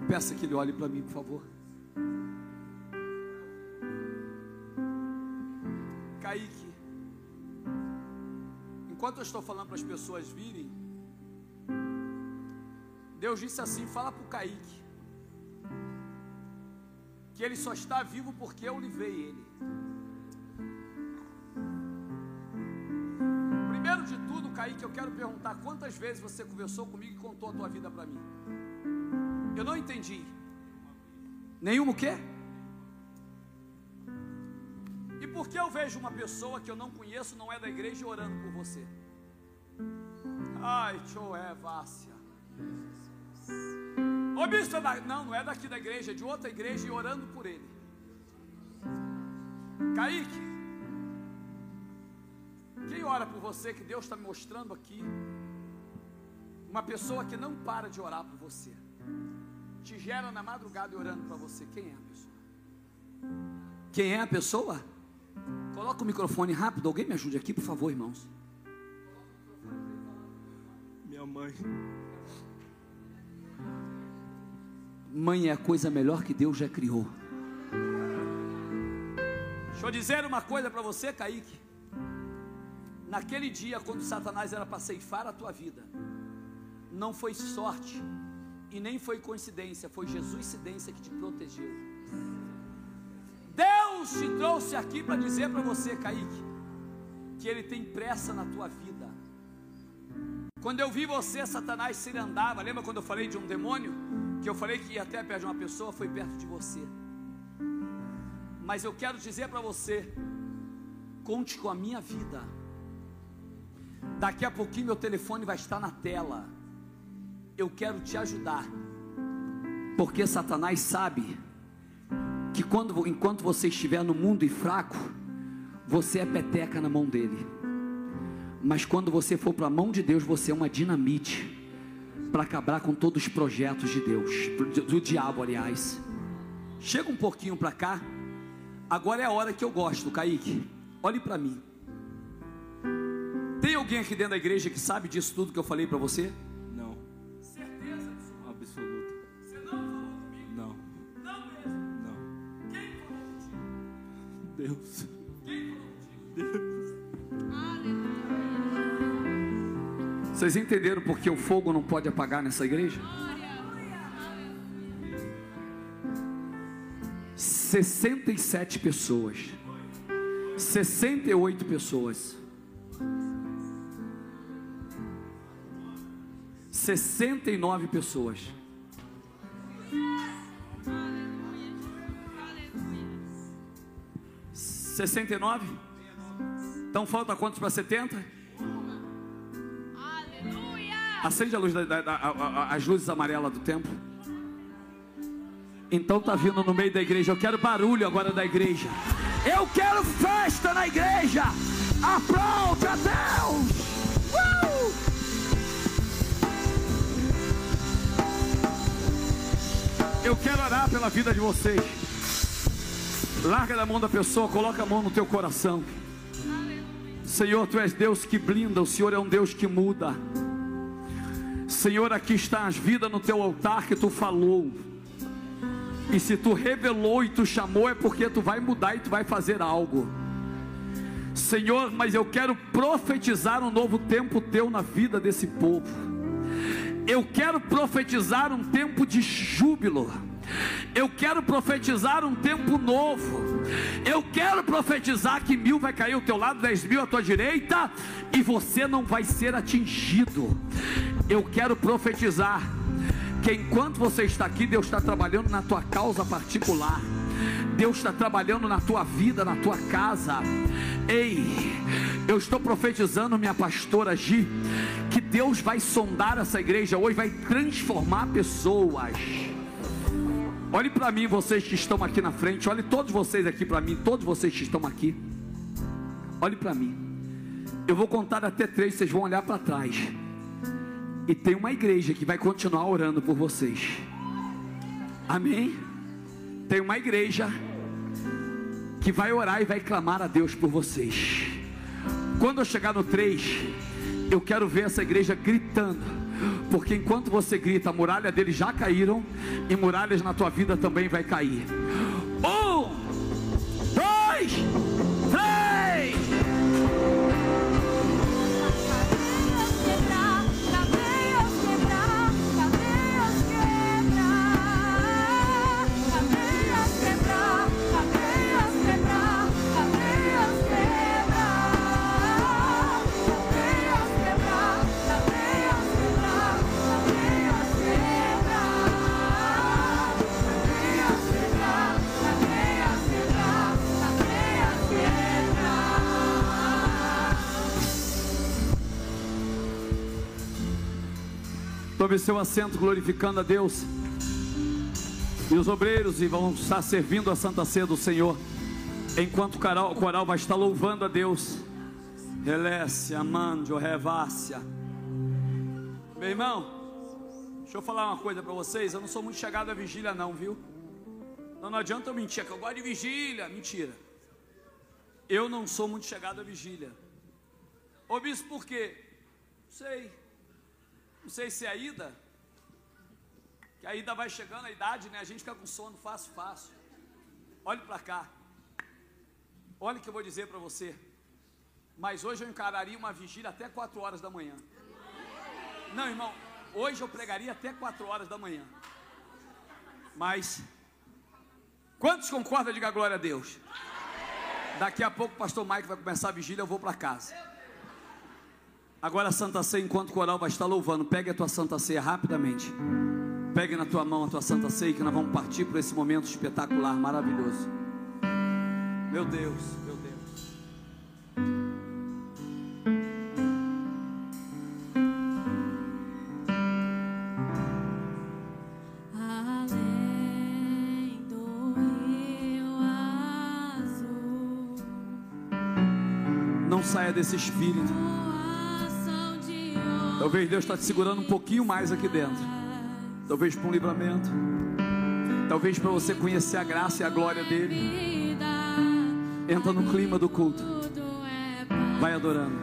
Peça que ele olhe para mim, por favor. Kaique. Enquanto eu estou falando para as pessoas virem, Deus disse assim: fala para o Kaique que ele só está vivo porque eu livrei ele. Primeiro de tudo, Kaique, eu quero perguntar quantas vezes você conversou comigo e contou a tua vida para mim. Eu não entendi. Nenhuma o quê? E por que eu vejo uma pessoa que eu não conheço, não é da igreja, orando por você? Ai, Choé Vácia. Ô bispo, é da... não, não é daqui da igreja, é de outra igreja e orando por ele. Kaique, quem ora por você que Deus está mostrando aqui? Uma pessoa que não para de orar por você, te gera na madrugada orando para você. Quem é a pessoa? Quem é a pessoa? Coloca o microfone rápido, alguém me ajude aqui, por favor, irmãos. Minha mãe. Mãe é a coisa melhor que Deus já criou. Deixa eu dizer uma coisa para você, Kaique. Naquele dia, quando Satanás era para ceifar a tua vida, não foi sorte e nem foi coincidência, foi Jesus cidência que te protegeu. Deus te trouxe aqui para dizer para você, Kaique, que Ele tem pressa na tua vida. Quando eu vi você, Satanás, se andava, lembra quando eu falei de um demônio? Que eu falei que ia até perto de uma pessoa, foi perto de você. Mas eu quero dizer para você, conte com a minha vida. Daqui a pouquinho meu telefone vai estar na tela. Eu quero te ajudar. Porque Satanás sabe que quando, enquanto você estiver no mundo e fraco, você é peteca na mão dele. Mas quando você for para a mão de Deus, você é uma dinamite para acabar com todos os projetos de Deus, do diabo, aliás. Chega um pouquinho para cá. Agora é a hora que eu gosto, Kaique. Olhe para mim. Tem alguém aqui dentro da igreja que sabe disso tudo que eu falei para você? Não. Certeza Absoluta. Você não falou comigo? Não. Não mesmo. Não. Quem falou contigo? Deus. Quem falou contigo? Vocês entenderam porque o fogo não pode apagar nessa igreja? 67 pessoas. 68 pessoas. 69 pessoas. Sessenta e nove? Então falta quantos para 70? Acende a luz da- da- da- a- as luzes amarelas do templo. Então tá vindo no meio da igreja. Eu quero barulho agora da igreja. Eu quero festa na igreja. Aplaude a Deus. Uh! Eu quero orar pela vida de vocês. Larga da mão da pessoa, coloca a mão no teu coração. Senhor, tu és Deus que blinda, o Senhor é um Deus que muda. Senhor, aqui está as vidas no teu altar que tu falou. E se tu revelou e tu chamou, é porque tu vai mudar e tu vai fazer algo. Senhor, mas eu quero profetizar um novo tempo teu na vida desse povo. Eu quero profetizar um tempo de júbilo. Eu quero profetizar um tempo novo. Eu quero profetizar que mil vai cair ao teu lado, dez mil à tua direita, e você não vai ser atingido. Eu quero profetizar que enquanto você está aqui, Deus está trabalhando na tua causa particular. Deus está trabalhando na tua vida, na tua casa. Ei, eu estou profetizando, minha pastora Gi, que Deus vai sondar essa igreja hoje, vai transformar pessoas. Olhe para mim, vocês que estão aqui na frente. Olhe todos vocês aqui para mim, todos vocês que estão aqui. Olhe para mim. Eu vou contar até três, vocês vão olhar para trás. E tem uma igreja que vai continuar orando por vocês. Amém? Tem uma igreja que vai orar e vai clamar a Deus por vocês. Quando eu chegar no 3, eu quero ver essa igreja gritando. Porque enquanto você grita, a muralha deles já caíram e muralhas na tua vida também vai cair. Um, dois, Tome seu assento glorificando a Deus. E os obreiros vão estar servindo a Santa Ceia do Senhor. Enquanto o coral, o coral vai estar louvando a Deus. Relécia, mandio, revácia. Meu irmão, deixa eu falar uma coisa para vocês. Eu não sou muito chegado à vigília, não, viu? Não, não adianta eu mentir, é que eu gosto de vigília. Mentira. Eu não sou muito chegado à vigília. Ô bispo, por quê? Não sei. Não sei se é a ida. Que ainda vai chegando a idade, né? A gente fica com sono fácil, fácil. Olhe para cá. Olha o que eu vou dizer para você. Mas hoje eu encararia uma vigília até 4 horas da manhã. Não, irmão, hoje eu pregaria até 4 horas da manhã. Mas, quantos concordam? Diga glória a Deus. Daqui a pouco o pastor Mike vai começar a vigília, eu vou para casa. Agora a Santa Ceia, enquanto o coral vai estar louvando, pegue a tua Santa Ceia rapidamente. Pegue na tua mão a tua Santa Ceia, que nós vamos partir por esse momento espetacular, maravilhoso. Meu Deus, meu Deus. Não saia desse espírito. Talvez Deus está te segurando um pouquinho mais aqui dentro. Talvez para um livramento. Talvez para você conhecer a graça e a glória dele. Entra no clima do culto. Vai adorando.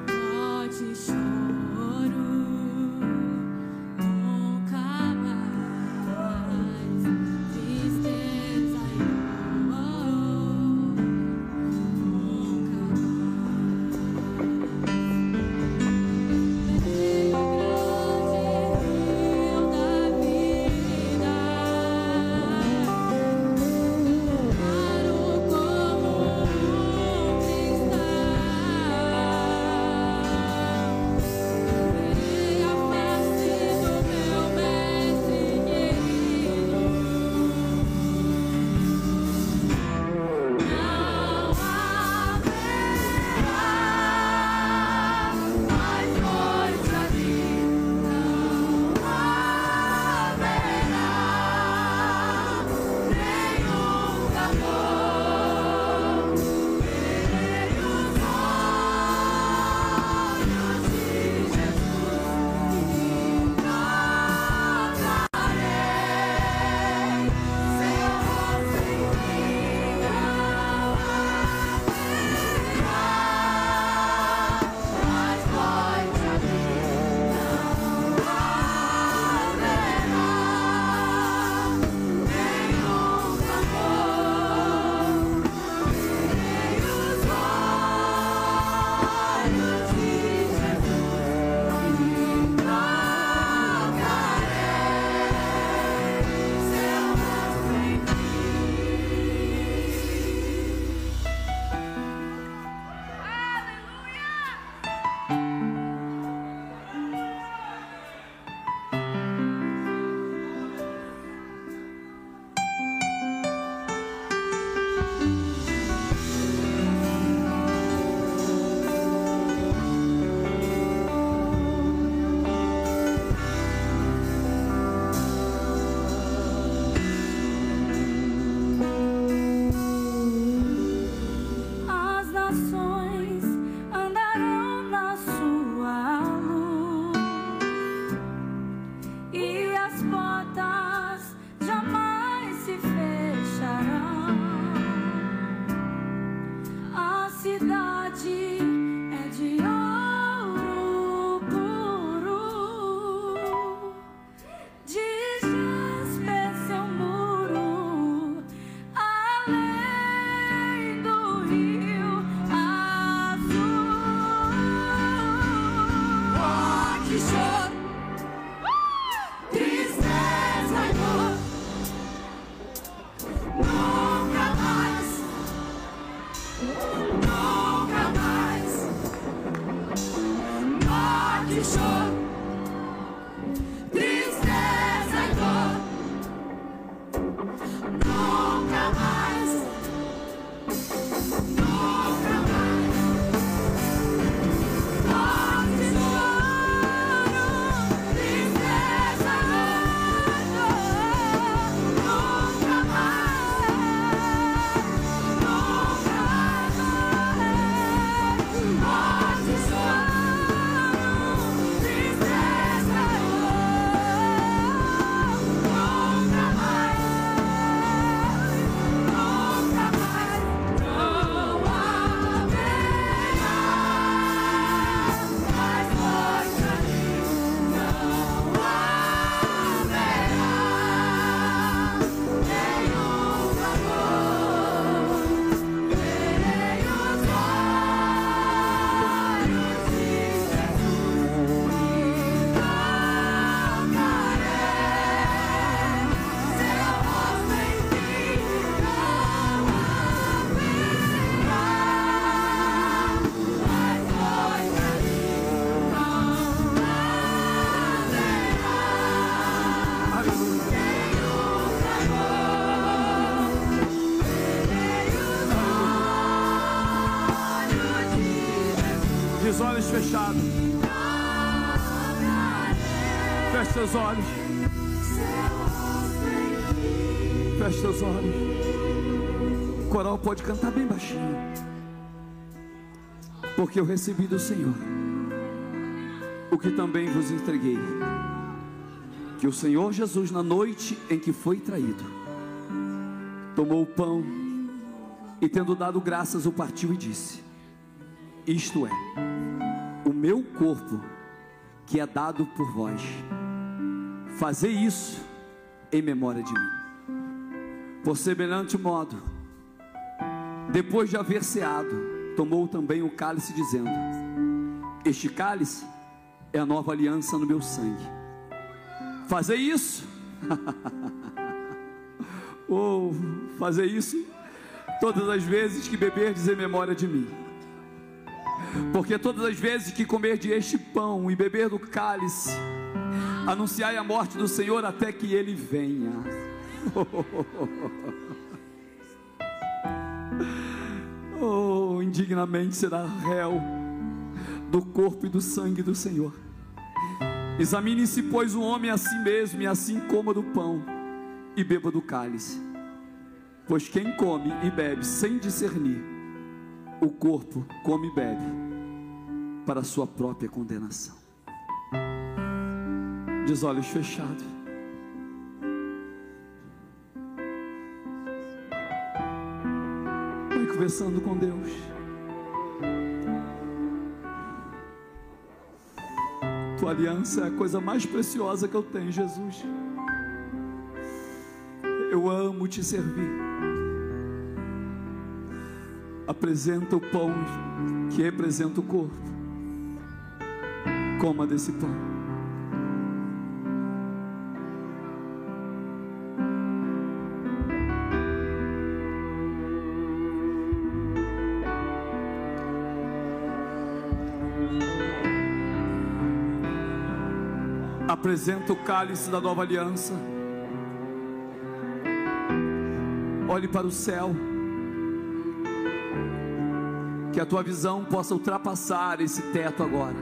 Cidade Seus olhos. Feche seus olhos. O coral pode cantar bem baixinho. Porque eu recebi do Senhor o que também vos entreguei. Que o Senhor Jesus, na noite em que foi traído, tomou o pão e, tendo dado graças, o partiu e disse: Isto é, o meu corpo que é dado por vós. Fazei isso em memória de mim. Por semelhante modo, depois de haver ceado, tomou também o cálice, dizendo: Este cálice é a nova aliança no meu sangue. Fazer isso, ou fazer isso todas as vezes que beberdes em memória de mim. Porque todas as vezes que comer de este pão e beber do cálice, anunciai a morte do Senhor até que ele venha. Oh, indignamente será réu do corpo e do sangue do Senhor. Examine-se, pois, o homem a si mesmo, e assim coma do pão e beba do cálice. Pois quem come e bebe sem discernir, o corpo come e bebe para sua própria condenação. Diz olhos fechados. Vai conversando com Deus. Tua aliança é a coisa mais preciosa que eu tenho, Jesus. Eu amo te servir. Apresenta o pão que representa o corpo. Coma desse pão. Apresenta o cálice da nova aliança. Olhe para o céu. Que a tua visão possa ultrapassar esse teto agora.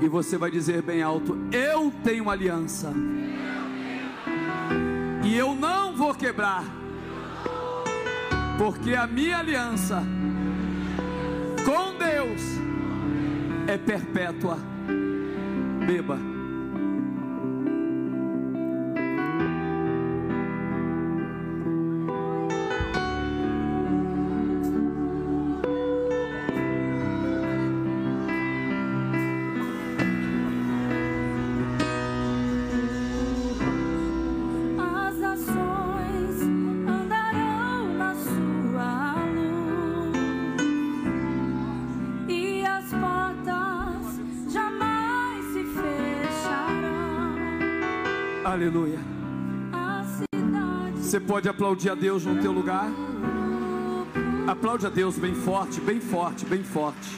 E você vai dizer bem alto: Eu tenho aliança. E eu não vou quebrar. Porque a minha aliança com Deus é perpétua. Beba. Pode aplaudir a Deus no teu lugar? Aplaude a Deus bem forte, bem forte, bem forte.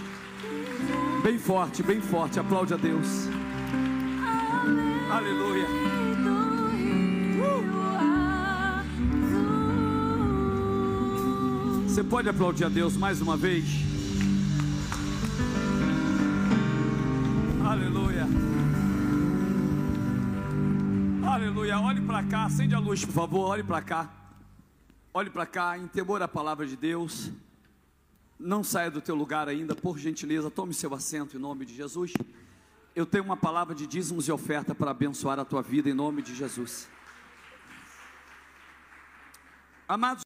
Bem forte, bem forte. Aplaude a Deus. Aleluia. Você pode aplaudir a Deus mais uma vez? Aleluia. Olhe para cá, acende a luz, por favor. Olhe para cá. Olhe para cá, em temor à palavra de Deus. Não saia do teu lugar ainda, por gentileza, tome seu assento em nome de Jesus. Eu tenho uma palavra de dízimos e oferta para abençoar a tua vida em nome de Jesus. Amados,